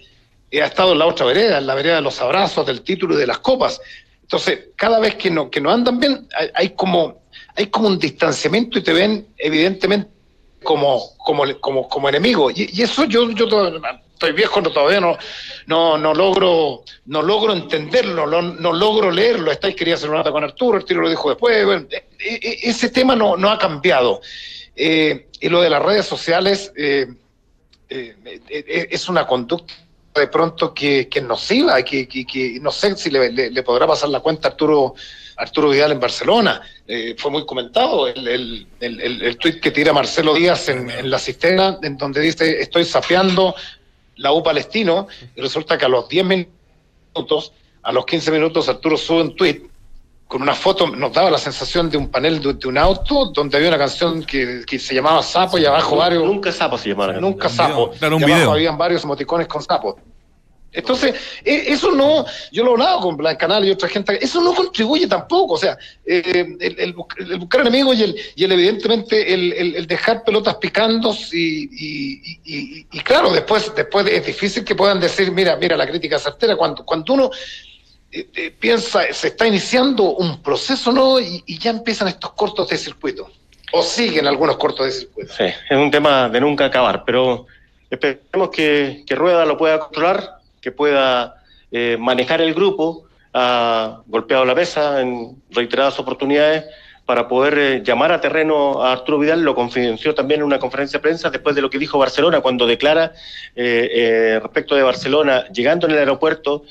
ha estado en la otra vereda, en la vereda de los abrazos, del título y de las copas. Entonces, cada vez que no, que no andan bien, hay, como, hay como un distanciamiento y te ven evidentemente como, como, como, como enemigo. Y, eso yo, yo estoy viejo, no, todavía no, no, no logro, no logro entenderlo, no, logro leerlo. Estáis quería hacer una con Arturo, el tiro lo dijo después. e- e- ese tema no, no ha cambiado. Eh, y lo de las redes sociales eh, eh, eh, es una conducta de pronto que, que es nociva, que, no sé si le, podrá pasar la cuenta Arturo, Arturo Vidal en Barcelona. Fue muy comentado el, el, el, el, tuit que tira Marcelo Díaz en, en la cisterna, en donde dice estoy sapeando la U Palestino, y resulta que a los 10 minutos, a los 15 minutos, Arturo sube un tuit con una foto, nos daba la sensación de un panel de, de un auto donde había una canción que, que se llamaba Sapo y abajo varios... Nunca sapo se llamaba. Nunca Un sapo. video, claro, un y abajo video. habían varios emoticones con sapo. Entonces, eh, eso no, yo lo he hablado con Blancanal y otra gente, eso no contribuye tampoco, o sea, eh, el, el bus- el buscar enemigos y el, y el evidentemente el, dejar pelotas picando y, y- claro, después, después es difícil que puedan decir, mira, mira, la crítica certera, cuando, cuando uno eh, eh, piensa, se está iniciando un proceso, ¿no? Y, ya empiezan estos cortos de circuito, o siguen algunos cortos de circuito. Sí, es un tema de nunca acabar, pero esperemos que Rueda lo pueda controlar, que pueda eh, manejar el grupo. Ha golpeado la mesa en reiteradas oportunidades para poder eh, llamar a terreno a Arturo Vidal, lo confidenció también en una conferencia de prensa después de lo que dijo Barcelona cuando declara eh, eh, respecto de Barcelona llegando en el aeropuerto,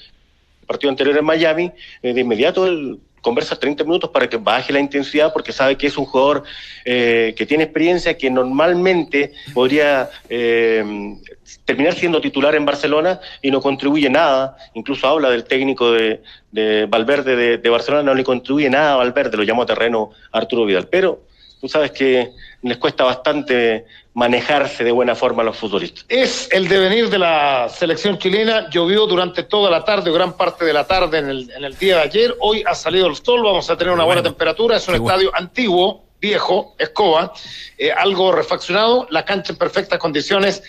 el partido anterior en Miami, eh, de inmediato él conversa 30 minutos para que baje la intensidad porque sabe que es un jugador eh, que tiene experiencia, que normalmente podría eh, terminar siendo titular en Barcelona y no contribuye nada. Incluso habla del técnico de, de Valverde de, de Barcelona, no le contribuye nada a Valverde, lo llamó a terreno Arturo Vidal. Pero tú sabes que les cuesta bastante manejarse de buena forma los futbolistas. Es el devenir de la selección chilena. Llovió durante toda la tarde, o gran parte de la tarde en el, en el día de ayer. Hoy ha salido el sol, vamos a tener una buena Bueno. temperatura. Es un bueno. estadio antiguo, viejo, escoba, eh, algo refaccionado, la cancha en perfectas condiciones.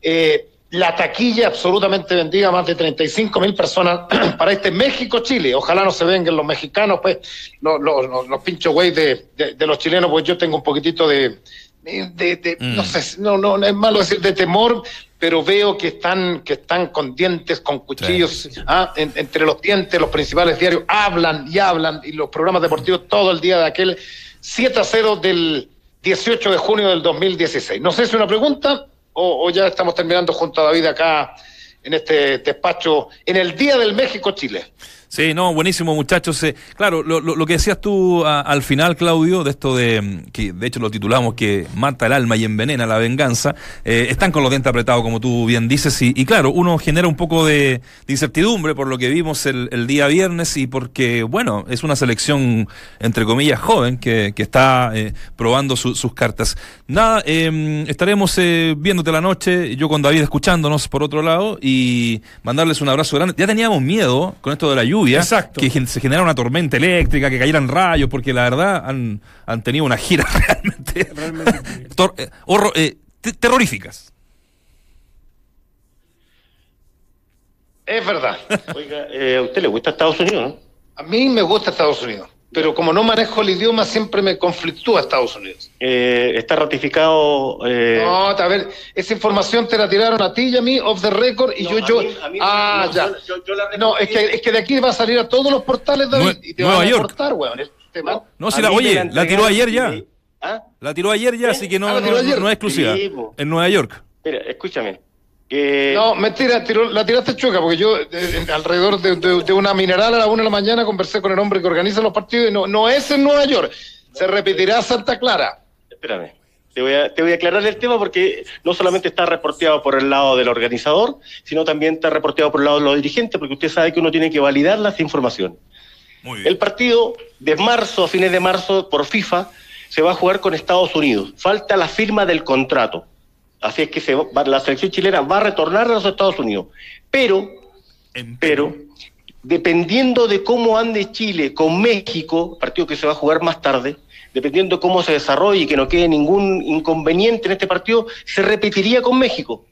Eh, la taquilla absolutamente vendida, más de 35 mil personas para este México-Chile. Ojalá no se vengan los mexicanos, pues, los, los, los, los pincho güey de, de, de los chilenos, pues yo tengo un poquitito de, de, de- Mm. no sé, no, no, no es malo decir de temor, pero veo que están, que están con dientes, con cuchillos, ah, en- entre los dientes, los principales diarios hablan y hablan, y los programas deportivos todo el día de aquel 7 a 0 del 18 de junio del 2016. No sé si es una pregunta o, o ya estamos terminando junto a David acá en este despacho, en el Día del México-Chile. Sí, no, buenísimo, muchachos. Eh, claro, lo, lo- que decías tú a- al final, Claudio, de esto de mm, que de hecho lo titulamos que mata el alma y envenena la venganza, eh, están con los dientes apretados, como tú bien dices, y, claro, uno genera un poco de, incertidumbre por lo que vimos el, el día viernes y porque, bueno, es una selección, entre comillas, joven que, está eh, probando su- sus cartas. Nada, eh, estaremos eh, viéndote la noche, yo con David escuchándonos por otro lado, y mandarles un abrazo grande. Ya teníamos miedo con esto de la lluvia, Exacto. que se generara una tormenta eléctrica, que cayeran rayos, porque la verdad han, han tenido una gira realmente, tor- eh, eh, te- terroríficas. Es verdad. Oiga, eh, ¿a usted le gusta Estados Unidos, no? A mí me gusta Estados Unidos, pero como no manejo el idioma, siempre me conflictúa Estados Unidos. Eh, está ratificado. eh, No, a ver, esa información te la tiraron a ti y a mí, off the record, y No, yo, a yo. mí- a mí- ah, no, ya. yo- yo- yo la no, es que, es que de aquí va a salir a todos los portales, David, Nue- y te Nueva van a York. cortar, weón. Te van- No, si la, oye, la, entregaron tiró ayer ya. ¿Ah? La tiró ayer ya, ¿Eh? así que no, Ah, la no, no es exclusiva. Sí, en Nueva York. Mira, escúchame. Que No, mentira, tiró- la tiraste chueca, porque yo eh, eh, alrededor de, de- de una mineral a la una de la mañana conversé con el hombre que organiza los partidos y no, no es en Nueva York, se repetirá Santa Clara. Espérame. Te voy, a, te voy a aclarar el tema porque no solamente está reporteado por el lado del organizador, sino también está reporteado por el lado de los dirigentes, porque usted sabe que uno tiene que validar las informaciones. Muy bien. El partido de marzo, a fines de marzo, por FIFA, se va a jugar con Estados Unidos. Falta la firma del contrato. Así es que se va- la selección chilena va a retornar a los Estados Unidos. Pero, pero, dependiendo de cómo ande Chile con México, partido que se va a jugar más tarde, dependiendo de cómo se desarrolle y que no quede ningún inconveniente en este partido, se repetiría con México.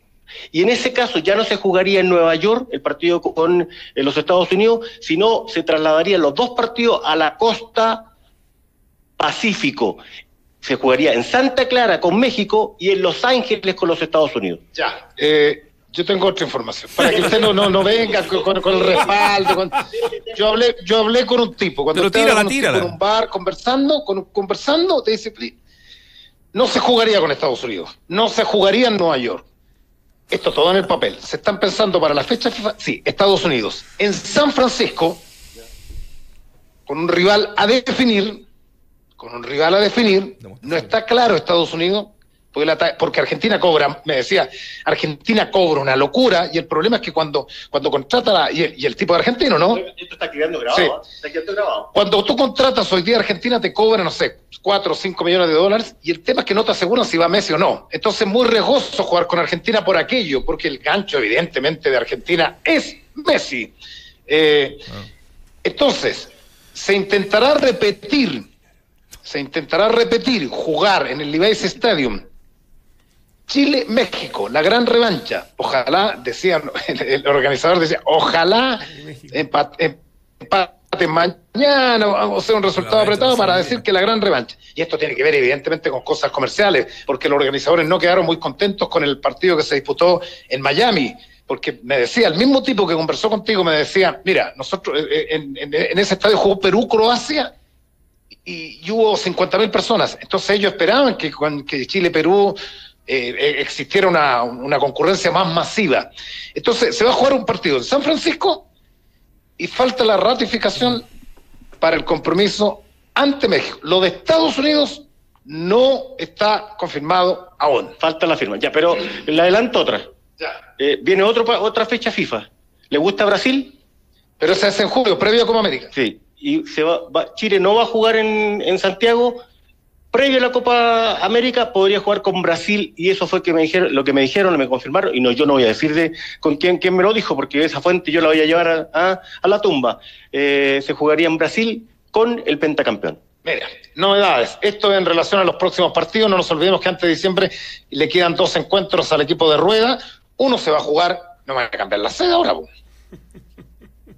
Y en ese caso ya no se jugaría en Nueva York el partido con eh, los Estados Unidos, sino se trasladarían los dos partidos a la costa Pacífico. Se jugaría en Santa Clara con México y en Los Ángeles con los Estados Unidos. Ya. Eh, yo tengo otra información. Para que usted no, no, no venga con, el respaldo. con- Yo hablé, yo hablé con un tipo. Cuando Pero usted tírala, habla con un tipo tírala. en un bar conversando, con, conversando, te dice, "Pri, no se jugaría con Estados Unidos. No se jugaría en Nueva York. Esto todo en el papel. Se están pensando para la fecha FIFA. Sí, Estados Unidos. En San Francisco, con un rival a definir, con un rival a definir, no está claro Estados Unidos, porque, la ta- porque Argentina cobra, me decía, Argentina cobra una locura, y el problema es que cuando, cuando contrata, la- y, el, y el tipo de argentino, ¿no? Esto está quedando grabado, ¿eh? Está quedando grabado. Cuando tú contratas hoy día Argentina te cobra, no sé, 4 o 5 millones de dólares y el tema es que no te aseguran si va Messi o no. Entonces es muy riesgoso jugar con Argentina por aquello, porque el gancho evidentemente de Argentina es Messi. Eh, Entonces, se intentará repetir, se intentará repetir, jugar en el Levi's Stadium. Chile-México, la gran revancha. Ojalá, decían, el, organizador decía, ojalá empate, empate mañana, o sea, un resultado apretado para decir que la gran revancha. Y esto tiene que ver evidentemente con cosas comerciales, porque los organizadores no quedaron muy contentos con el partido que se disputó en Miami. Porque me decía, el mismo tipo que conversó contigo me decía, mira, nosotros eh, eh, en, en- en ese estadio jugó Perú-Croacia y, y hubo 50 mil personas. Entonces ellos esperaban que, que Chile-Perú eh, eh, existiera una, una concurrencia más masiva. Entonces se va a jugar un partido en San Francisco y falta la ratificación para el compromiso ante México. Lo de Estados Unidos no está confirmado aún. Falta la firma. Ya, pero le adelanto otra. Eh, viene otro, otra fecha FIFA. ¿Le gusta Brasil? Pero esa es en julio, previo a Copa América. Sí. Y Chile no va a jugar en, Santiago. Previo a la Copa América podría jugar con Brasil y eso fue que me dijeron, lo que me dijeron, me confirmaron y no yo no voy a decir de con quién, quién me lo dijo porque esa fuente yo la voy a llevar a, la tumba. Eh, se jugaría en Brasil con el pentacampeón. Mira, novedades. Esto en relación a los próximos partidos. No nos olvidemos que antes de diciembre le quedan dos encuentros al equipo de Rueda. Uno se va a jugar, no van a cambiar la sede ahora.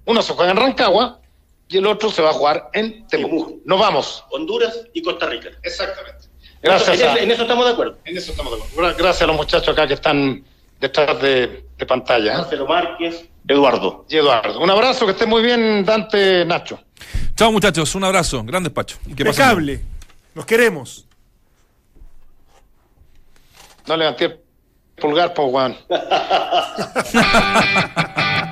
Uno se juega en Rancagua y el otro se va a jugar en Temuco. Nos vamos. Honduras y Costa Rica. Exactamente. Gracias. En, a- eso, en eso estamos de acuerdo. en eso estamos de acuerdo. Gra- Gracias a los muchachos acá que están detrás de, de pantalla. ¿eh? Marcelo Márquez, Eduardo. Y Eduardo. Un abrazo, que esté muy bien, Dante Nacho. Chao muchachos, un abrazo, gran despacho. Impecable. Nos queremos. No levanté el pulgar, pues, Juan.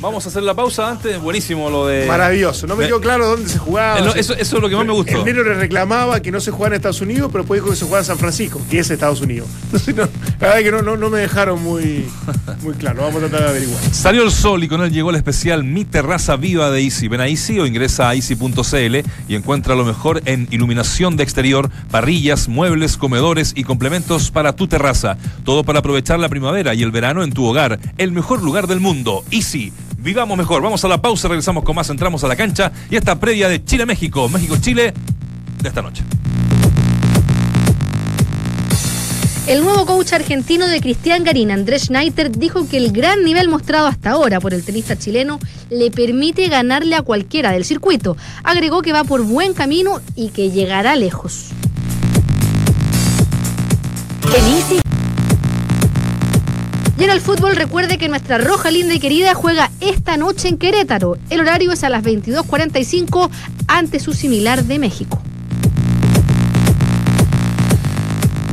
vamos a hacer la pausa antes. Buenísimo lo de. Maravilloso. No me Me- quedó claro dónde se jugaba. Eh, no, eso, eso es lo que más me gustó. El negro le reclamaba que no se jugaba en Estados Unidos, pero después dijo que se jugaba en San Francisco, que es Estados Unidos. Entonces, no, la verdad es que no, no, no me dejaron muy, muy claro. Vamos a tratar de averiguar. Salió el sol y con él llegó el especial Mi Terraza Viva de Easy. Ven a Easy o ingresa a easy.cl y encuentra lo mejor en iluminación de exterior, parrillas, muebles, comedores y complementos para tu terraza. Todo para aprovechar la primavera y el verano en tu hogar. El mejor lugar del mundo. Easy. Vivamos mejor. Vamos a la pausa, regresamos con más, entramos a la cancha y esta previa de Chile-México. México-Chile de esta noche. El nuevo coach argentino de Cristian Garín, Andrés Schneider, dijo que el gran nivel mostrado hasta ahora por el tenista chileno le permite ganarle a cualquiera del circuito. Agregó que va por buen camino y que llegará lejos. Y en el fútbol recuerde que nuestra roja linda y querida juega esta noche en Querétaro. El horario es a las 22.45 ante su similar de México.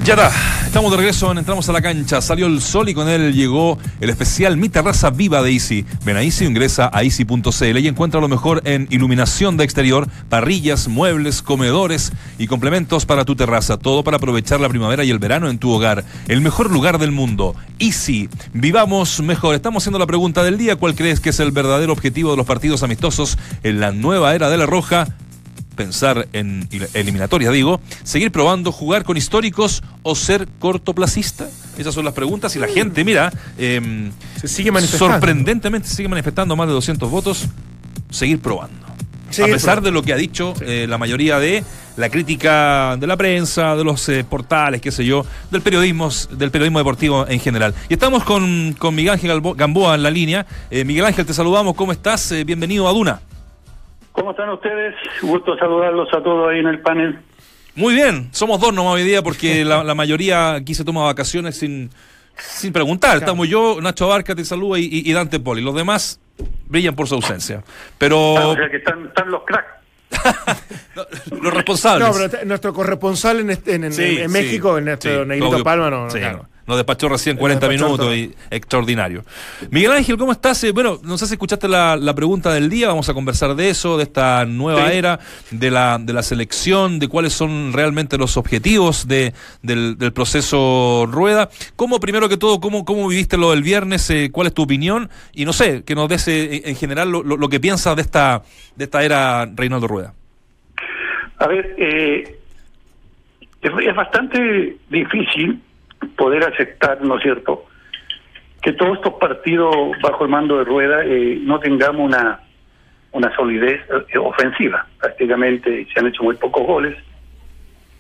Ya está, estamos de regreso, en entramos a la cancha, salió el sol y con él llegó el especial Mi Terraza Viva de Easy. Ven a Easy, ingresa a easy.cl y encuentra lo mejor en iluminación de exterior, parrillas, muebles, comedores y complementos para tu terraza. Todo para aprovechar la primavera y el verano en tu hogar. El mejor lugar del mundo. Easy, vivamos mejor. Estamos haciendo la pregunta del día, ¿cuál crees que es el verdadero objetivo de los partidos amistosos en la nueva era de la Roja? Pensar en eliminatorias, digo, seguir probando, jugar con históricos o ser cortoplacista? Esas son las preguntas y la gente, mira, em, Se sigue manifestando. sorprendentemente sigue manifestando más de 200 votos, seguir probando. Seguir a pesar probando. de lo que ha dicho eh, la mayoría de la crítica de la prensa, de los eh, portales, qué sé yo, del periodismo, del periodismo deportivo en general. Y estamos con, con Miguel Ángel Gamboa en la línea. Eh, Miguel Ángel, te saludamos, ¿cómo estás? Eh, bienvenido a Duna. ¿Cómo están ustedes? Gusto saludarlos a todos ahí en el panel. Muy bien, somos dos nomás hoy día porque la, la mayoría aquí se toma vacaciones sin, sin preguntar. Estamos yo, Nacho Abarca te saluda y, y- y Dante Poli. Los demás brillan por su ausencia. Pero Ah, o sea que están, están los cracks. los responsables. No, pero nuestro corresponsal en, este- en, en- Sí, en sí, México, en nuestro sí, Negrito Claudio- Palma, no, no, sí, claro. Nos despachó recién 40 despachó minutos y extraordinario. Miguel Ángel, ¿cómo estás? Eh, bueno, no sé si escuchaste la, la pregunta del día, vamos a conversar de eso, de esta nueva Sí. era, de la, de la selección, de cuáles son realmente los objetivos de, del, del proceso Rueda. ¿Cómo, primero que todo, cómo, cómo viviste lo del viernes? Eh, ¿Cuál es tu opinión? Y no sé, que nos des eh, en general lo, lo- lo que piensas de esta, de esta era Reinaldo Rueda. A ver, eh, es, es bastante difícil poder aceptar, ¿no es cierto?, que todos estos partidos bajo el mando de Rueda eh, no tengamos una, una solidez eh, ofensiva. Prácticamente se han hecho muy pocos goles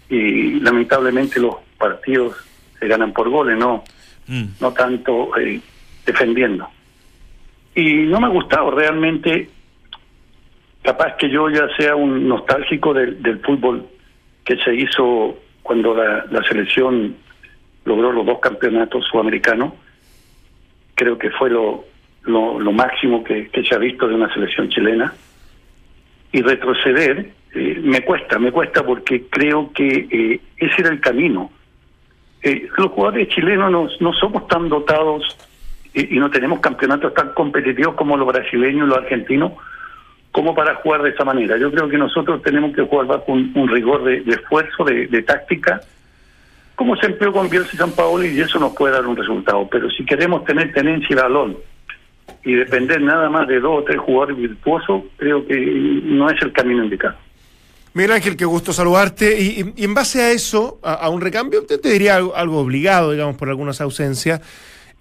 y lamentablemente los partidos se ganan por goles, no, Mm. no tanto eh, defendiendo. Y no me ha gustado realmente, capaz que yo ya sea un nostálgico del, del fútbol que se hizo cuando la, la selección logró los dos campeonatos sudamericanos. Creo que fue lo, lo, lo máximo que, se ha visto de una selección chilena. Y retroceder eh, me cuesta, me cuesta porque creo que eh, ese era el camino. Eh, los jugadores chilenos no, no somos tan dotados y, y no tenemos campeonatos tan competitivos como los brasileños y los argentinos como para jugar de esa manera. Yo creo que nosotros tenemos que jugar bajo un, rigor de, esfuerzo, de táctica, como se empleó con Bielsa y San Paolo y eso nos puede dar un resultado. Pero si queremos tener tenencia de balón y depender nada más de dos o tres jugadores virtuosos, creo que no es el camino indicado. Miguel Ángel, qué gusto saludarte. Y, y- y en base a eso, a, un recambio, te, te diría algo, algo obligado, digamos, por algunas ausencias.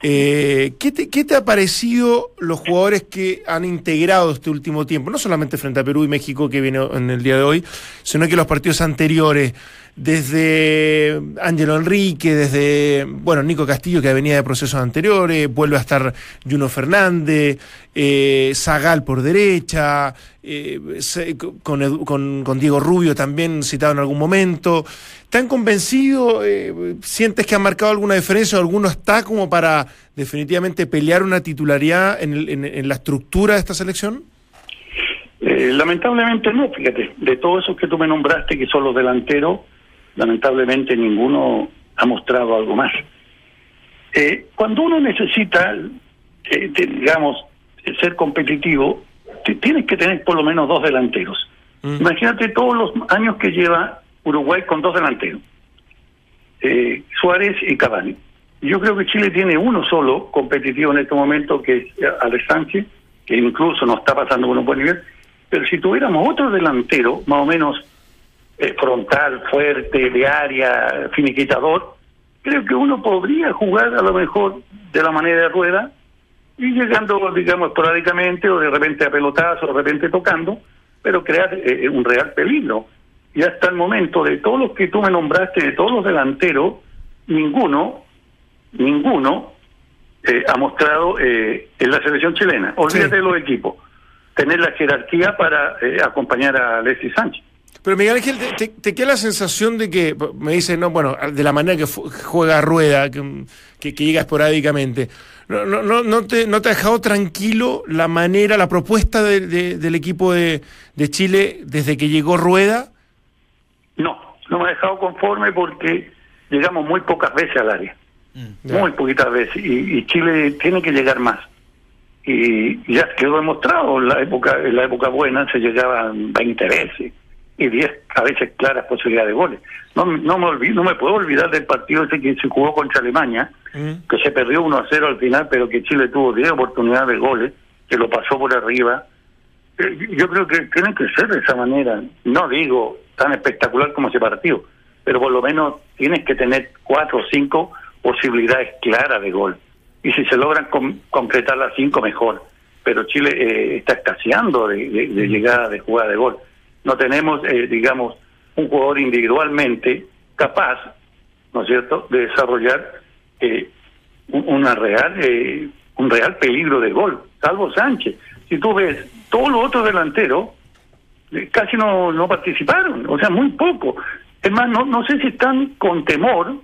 Eh, ¿qué, te, ¿Qué te ha parecido los jugadores que han integrado este último tiempo? No solamente frente a Perú y México, que viene en el día de hoy, sino que los partidos anteriores. Desde Ángelo Enrique, desde, bueno, Nico Castillo, que venía de procesos anteriores, vuelve a estar Juno Fernández, eh, Zagal por derecha, eh, con, con- Diego Rubio también citado en algún momento. ¿Están convencidos? Eh, ¿Sientes que han marcado alguna diferencia o alguno está como para definitivamente pelear una titularidad en- en la estructura de esta selección? Eh, lamentablemente no, fíjate, de todos esos que tú me nombraste, que son los delanteros, lamentablemente ninguno ha mostrado algo más. Eh, cuando uno necesita, eh, de- digamos, ser competitivo, tienes que tener por lo menos dos delanteros. Imagínate todos los años que lleva Uruguay con dos delanteros, eh, Suárez y Cavani. Yo creo que Chile tiene uno solo competitivo en este momento, que es Alex Sánchez, que incluso no está pasando por un buen nivel. Pero si tuviéramos otro delantero, más o menos eh, frontal, fuerte, de área, finiquitador, creo que uno podría jugar a lo mejor de la manera de rueda y llegando, digamos, esporádicamente o de repente a pelotazo, o de repente tocando, pero crear eh, un real peligro. Y hasta el momento, de todos los que tú me nombraste, de todos los delanteros, ninguno, ninguno eh, ha mostrado eh, en la selección chilena. Olvídate Sí. de los equipos. Tener la jerarquía para eh, acompañar a Alexis Sánchez. Pero Miguel Ángel, te, te- te queda la sensación de que, me dice, no, bueno, de la manera que juega Rueda, que, que, que llega esporádicamente, no, no, no, no, te, ¿no te ha dejado tranquilo la manera, la propuesta de- de- del equipo de, de Chile desde que llegó Rueda? No, no me ha dejado conforme porque llegamos muy pocas veces al área. Ya. Muy poquitas veces. Y, y Chile tiene que llegar más. Y ya quedó demostrado, en la época, en la época buena se llegaban 20 veces y 10 a veces claras posibilidades de goles. No, no, me olvido, no me puedo olvidar del partido ese que se jugó contra Alemania, Mm. que se perdió 1 a 0 al final, pero que Chile tuvo 10 oportunidades de goles, que lo pasó por arriba. Eh, Yo creo que tienen que ser de esa manera. No digo tan espectacular como ese partido, pero por lo menos tienes que tener cuatro o cinco posibilidades claras de gol. Y si se logran con- concretar las cinco, mejor. Pero Chile eh, está escaseando de, de- de llegada de jugada de gol. No tenemos, eh, digamos, un jugador individualmente capaz, ¿no es cierto?, de desarrollar eh, real, eh, un real peligro de gol, salvo Sánchez. Si tú ves todos los otros delanteros, eh, casi no, no participaron, o sea, muy poco. Es más, no, no sé si están con temor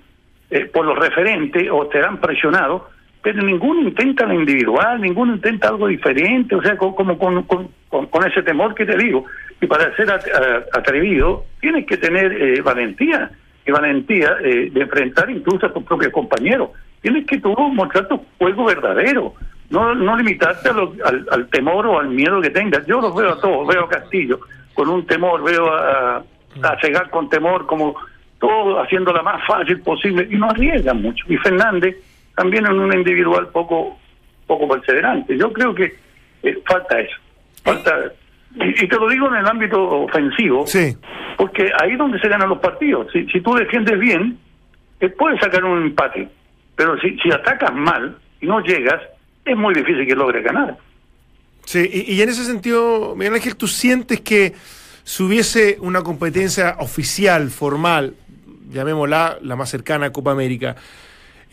eh, por los referentes o serán presionados, pero ninguno intenta la individual, ninguno intenta algo diferente, o sea, co- como con, con, con- con ese temor que te digo. Y para ser atrevido, tienes que tener eh, valentía, y valentía eh, de enfrentar incluso a tus propios compañeros. Tienes que tú mostrar tu juego verdadero, no, no limitarte a lo- al, al temor o al miedo que tengas. Yo los veo a todos, veo a Castillo con un temor, veo a, a Segal con temor, como todo haciéndola más fácil posible y no arriesgan mucho. Y Fernández también en un individual poco poco perseverante. Yo creo que eh, falta eso. Falta y, y te lo digo en el ámbito ofensivo, Sí. porque ahí es donde se ganan los partidos. Si, si tú defiendes bien, eh, puedes sacar un empate, pero si, si atacas mal y no llegas, es muy difícil que logres ganar. Sí, y, y en ese sentido, Miguel Ángel, ¿tú sientes que si hubiese una competencia oficial, formal, llamémosla la más cercana a Copa América,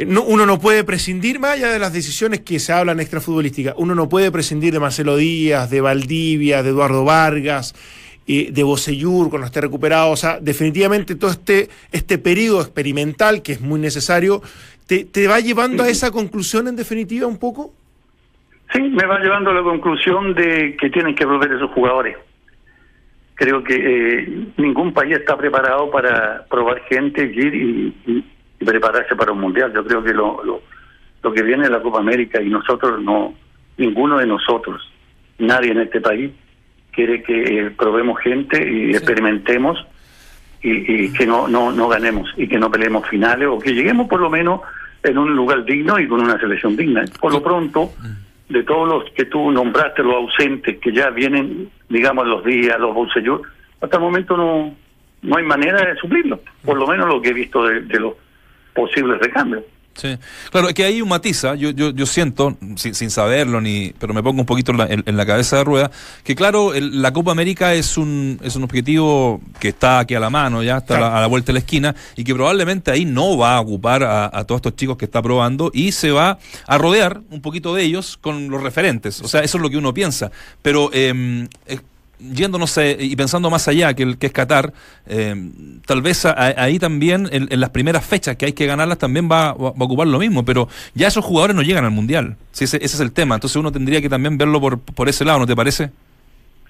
no, uno no puede prescindir, más allá de las decisiones que se hablan extrafutbolísticas, uno no puede prescindir de Marcelo Díaz, de Valdivia, de Eduardo Vargas, eh, de Bocellur cuando esté recuperado. O sea, definitivamente todo este, este periodo experimental, que es muy necesario, ¿te, te va llevando a esa conclusión en definitiva un poco? Sí, me va llevando a la conclusión de que tienen que volver esos jugadores. Creo que eh, ningún país está preparado para probar gente, ir y, y- y prepararse para un mundial. Yo creo que lo, lo, lo que viene de la Copa América y nosotros no, ninguno de nosotros, nadie en este país quiere que eh, probemos gente y experimentemos y, y que no, no, no ganemos y que no peleemos finales o que lleguemos por lo menos en un lugar digno y con una selección digna. Por lo pronto, de todos los que tú nombraste, los ausentes que ya vienen, digamos, los días, los bolsillos, hasta el momento no, no hay manera de suplirlo, por lo menos lo que he visto de, de los posibles recambios. Sí. Claro, es que hay un matiza, yo, yo, yo siento, sin, sin saberlo, ni pero me pongo un poquito en la, en- en la cabeza de rueda, que claro, el- la Copa América es un, es un objetivo que está aquí a la mano, ya está a la, a la vuelta de la esquina, y que probablemente ahí no va a ocupar a, a todos estos chicos que está probando y se va a rodear un poquito de ellos con los referentes. O sea, eso es lo que uno piensa. Pero eh, yendo, no sé, y pensando más allá que el que es Qatar, eh, tal vez a- ahí también, en, las primeras fechas que hay que ganarlas, también va, a ocupar lo mismo, pero ya esos jugadores no llegan al Mundial. Sí, ese, ese es el tema. Entonces uno tendría que también verlo por, por ese lado, ¿no te parece?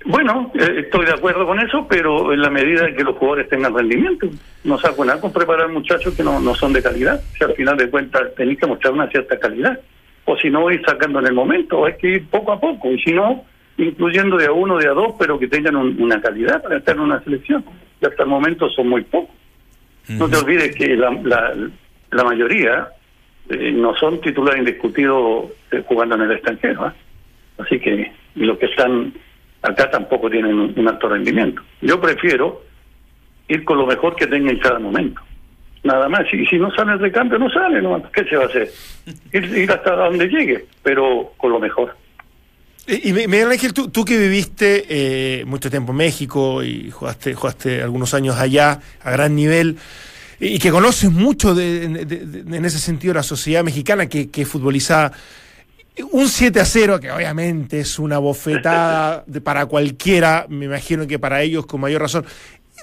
Bueno, eh, estoy de acuerdo con eso, pero en la medida en que los jugadores tengan rendimiento, no saco nada con preparar muchachos que no, no son de calidad. Si al final de cuentas tenéis que mostrar una cierta calidad. O si no, ir sacando en el momento, hay que ir poco a poco. Y si no, incluyendo de a uno, de a dos, pero que tengan un- una calidad para estar en una selección. Y hasta el momento son muy pocos. No te olvides que la, la, la mayoría eh, no son titulares indiscutidos eh, jugando en el extranjero. ¿ah? Así que los que están acá tampoco tienen un, un alto rendimiento. Yo prefiero ir con lo mejor que tenga en cada momento. Nada más. Y si no sale el recambio, no sale. ¿no? ¿Qué se va a hacer? Ir, ir hasta donde llegue, pero con lo mejor. Y, y Miguel Ángel, tú, tú que viviste eh, mucho tiempo en México y jugaste, jugaste algunos años allá a gran nivel y que conoces mucho de, de- de- en ese sentido la sociedad mexicana que, que futboliza un 7 a 0, que obviamente es una bofetada para cualquiera, me imagino que para ellos con mayor razón.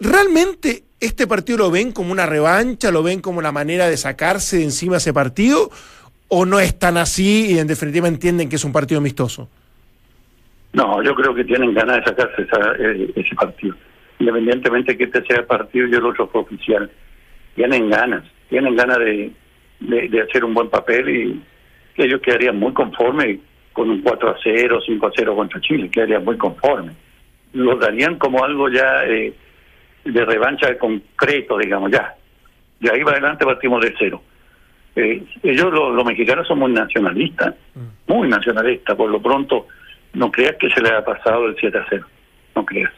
¿Realmente este partido lo ven como una revancha, lo ven como una manera de sacarse de encima ese partido? ¿O no es tan así y en definitiva entienden que es un partido amistoso? No, yo creo que tienen ganas de sacarse esa- eh, ese partido. Independientemente que este sea el partido y el otro fue oficial. Tienen ganas, tienen ganas de, de, de hacer un buen papel y ellos quedarían muy conformes con un 4 a 0, 5 a 0 contra Chile, quedarían muy conformes. Lo darían como algo ya eh, de revancha concreto, digamos, ya. De ahí va adelante partimos de cero. Eh, ellos, los, los mexicanos, son muy nacionalistas, muy nacionalistas. Por lo pronto, no creas que se le ha pasado el 7 a 0. No creas.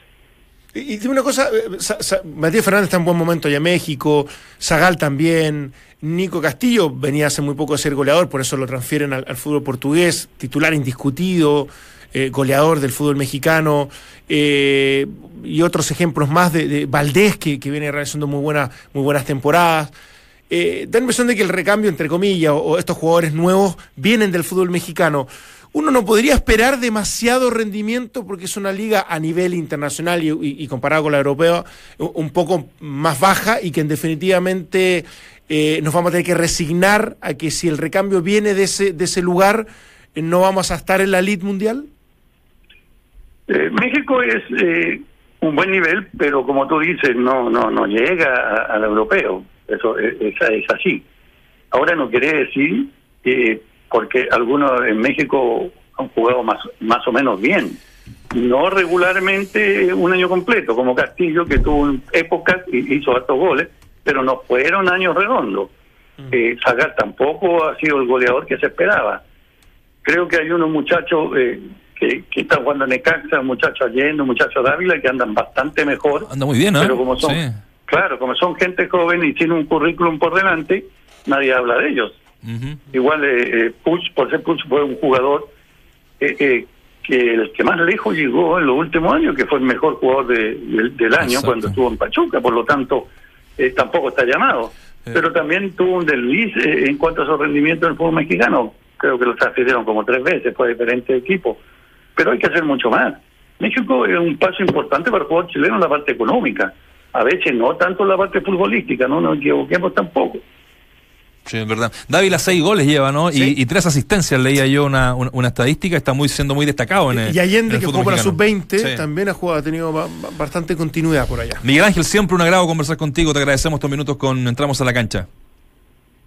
Y, y una cosa, eh, Matías Fernández está en buen momento allá en México, Zagal también, Nico Castillo venía hace muy poco de ser goleador, por eso lo transfieren al, fútbol portugués, titular indiscutido, eh, goleador del fútbol mexicano, eh, y otros ejemplos más de, Valdés, que, viene realizando muy, buena, muy buenas temporadas. Eh, da la impresión de que el recambio, entre comillas, o estos jugadores nuevos vienen del fútbol mexicano. Uno no podría esperar demasiado rendimiento porque es una liga a nivel internacional y, comparado con la europea un poco más baja y que en definitivamente eh, nos vamos a tener que resignar a que si el recambio viene de ese, de ese lugar, eh, no vamos a estar en la elite mundial. Eh, México es un buen nivel, pero como tú dices, no no no llega al europeo. Eso es, es- es así. Ahora no quiere decir que porque algunos en México han jugado más más o menos bien, no regularmente un año completo, como Castillo que tuvo épocas y hizo hartos goles, pero no fueron años redondos. Eh, Zagal tampoco ha sido el goleador que se esperaba creo que hay unos muchachos eh, que, que están jugando en Necaxa, un muchacho Allende, un muchacho Dávila, que andan bastante mejor. Anda muy bien, ¿eh? Pero como son, Sí. claro, como son gente joven y tienen un currículum por delante, nadie habla de ellos. Igual eh, eh, Puch, por ser Puch fue un jugador eh, eh, que el que más lejos llegó en los últimos años, que fue el mejor jugador de- del- del año Exacto. cuando estuvo en Pachuca, por lo tanto eh, tampoco está llamado. Eh. Pero también tuvo un desliz en cuanto a su rendimiento en el fútbol mexicano. Creo que lo transfirieron como tres veces por diferentes equipos. Pero hay que hacer mucho más. México es un paso importante para el jugador chileno en la parte económica. A veces no tanto en la parte futbolística, no nos equivoquemos tampoco. Sí, es verdad. Dávila seis goles lleva, ¿no? Sí. Y, y tres asistencias, leía yo una, una, una estadística, está muy siendo muy destacado en el y Allende, en el que jugó para mexicano. sub-20, Sí. también ha, jugado, ha tenido ba- ba- bastante continuidad por allá. Miguel Ángel, siempre un agrado conversar contigo, te agradecemos estos minutos con Entramos a la cancha.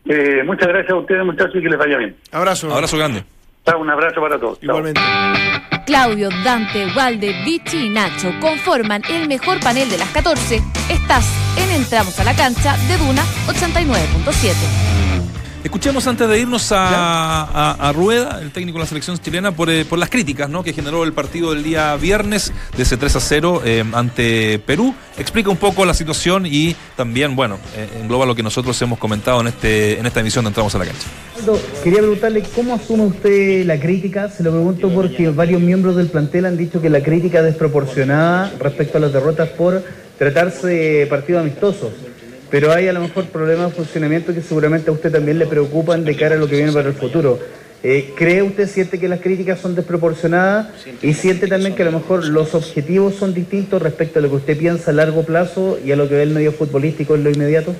Eh, muchas gracias a ustedes, muchachos, y que les vaya bien. Abrazo. Abrazo grande. Chao, Un abrazo para todos. Chao. Igualmente. Claudio, Dante, Walde, Vichy y Nacho conforman el mejor panel de las 14. Estás en Entramos a la cancha de Duna 89.7. Escuchemos antes de irnos a, a- a Rueda, el técnico de la selección chilena, por, eh, por las críticas ¿no? que generó el partido del día viernes de ese 3 a 0 eh, ante Perú. Explica un poco la situación y también, bueno, eh, engloba lo que nosotros hemos comentado en, este, en esta emisión de Entramos a la Cancha. Quería preguntarle cómo asume usted la crítica. Se lo pregunto porque varios miembros del plantel han dicho que la crítica es desproporcionada respecto a las derrotas por tratarse de partidos amistosos. Pero hay a lo mejor problemas de funcionamiento que seguramente a usted también le preocupan de cara a lo que viene para el futuro. Eh, ¿Cree usted, siente que las críticas son desproporcionadas y siente también que a lo mejor los objetivos son distintos respecto a lo que usted piensa a largo plazo y a lo que ve el medio futbolístico en lo inmediato?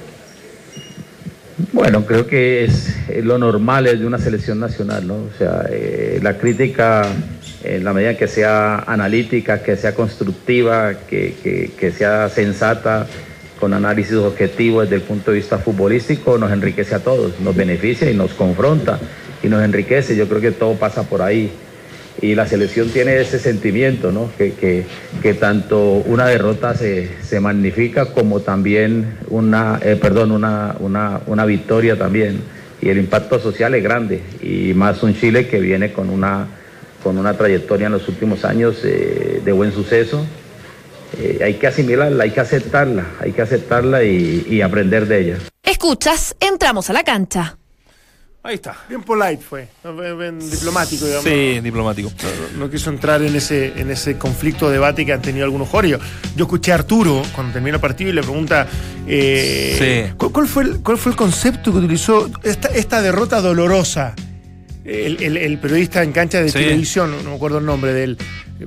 Bueno, creo que es eh, lo normal es de una selección nacional, ¿no? O sea, eh, la crítica, en la medida que sea analítica, que sea constructiva, que, que- que sea sensata, con análisis objetivo desde el punto de vista futbolístico, nos enriquece a todos, nos beneficia y nos confronta y nos enriquece. Yo creo que todo pasa por ahí. Y la selección tiene ese sentimiento, ¿no? Que, que- que tanto una derrota se, se magnifica como también una, eh, perdón, una, una, una victoria también. Y el impacto social es grande. Y más un Chile que viene con una, con una trayectoria en los últimos años eh, de buen suceso. Eh, hay que asimilarla, hay que aceptarla, hay que aceptarla y, y aprender de ella. Escuchas, entramos a la cancha. Ahí está. Bien polite fue, bien, bien diplomático, digamos. Sí, diplomático. No quiso entrar en ese, en ese conflicto o debate que han tenido algunos jugadores. Yo, escuché a Arturo cuando termina el partido y le pregunta eh, Sí. ¿cuál, cuál fue el, cuál fue el concepto que utilizó esta, esta derrota dolorosa. El, el- el periodista en cancha de Sí. televisión, no me acuerdo el nombre de él,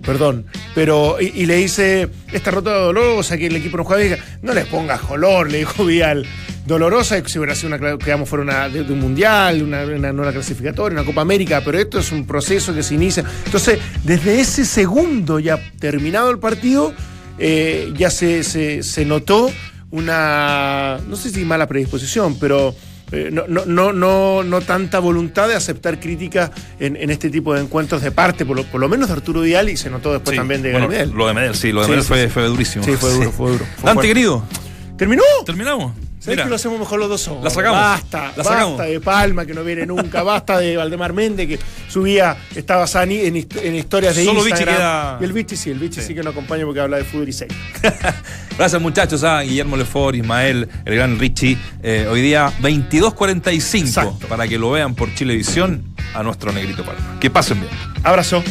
perdón, pero y, le dice, esta derrota dolorosa, que el equipo no juega no le pongas color, le dijo Vial. Dolorosa, si hubiera sido una, cla- que digamos, fuera una, de, de un mundial, una, una, una clasificatoria, una Copa América, pero esto es un proceso que se inicia. Entonces, desde ese segundo, ya terminado el partido, eh, ya se, se- notó una, no sé si mala predisposición, pero eh, no, no, no, no, no tanta voluntad de aceptar críticas en, en este tipo de encuentros de parte, por lo, por lo menos de Arturo Vidal y se notó después también de Medel. Lo de Medel, sí, lo de Medel fue, durísimo. Sí, fue duro, fue duro. Dante, querido, ¿Terminó? terminamos. ¿Sabes Mira, que lo hacemos mejor los dos solos? La sacamos. Basta, La sacamos. basta de Palma, que no viene nunca. basta de Valdemar Méndez, que subía, estaba Sani en, hist- en historias de Solo Vichy Instagram. queda- Y el Vichy sí, el Vichy sí, que nos acompaña porque habla de fútbol y seco. Gracias muchachos, a Guillermo Lefort, Ismael, el gran Richie. Eh, hoy día 22.45 Exacto. para que lo vean por Chilevisión a nuestro negrito Palma. Que pasen bien. Abrazo.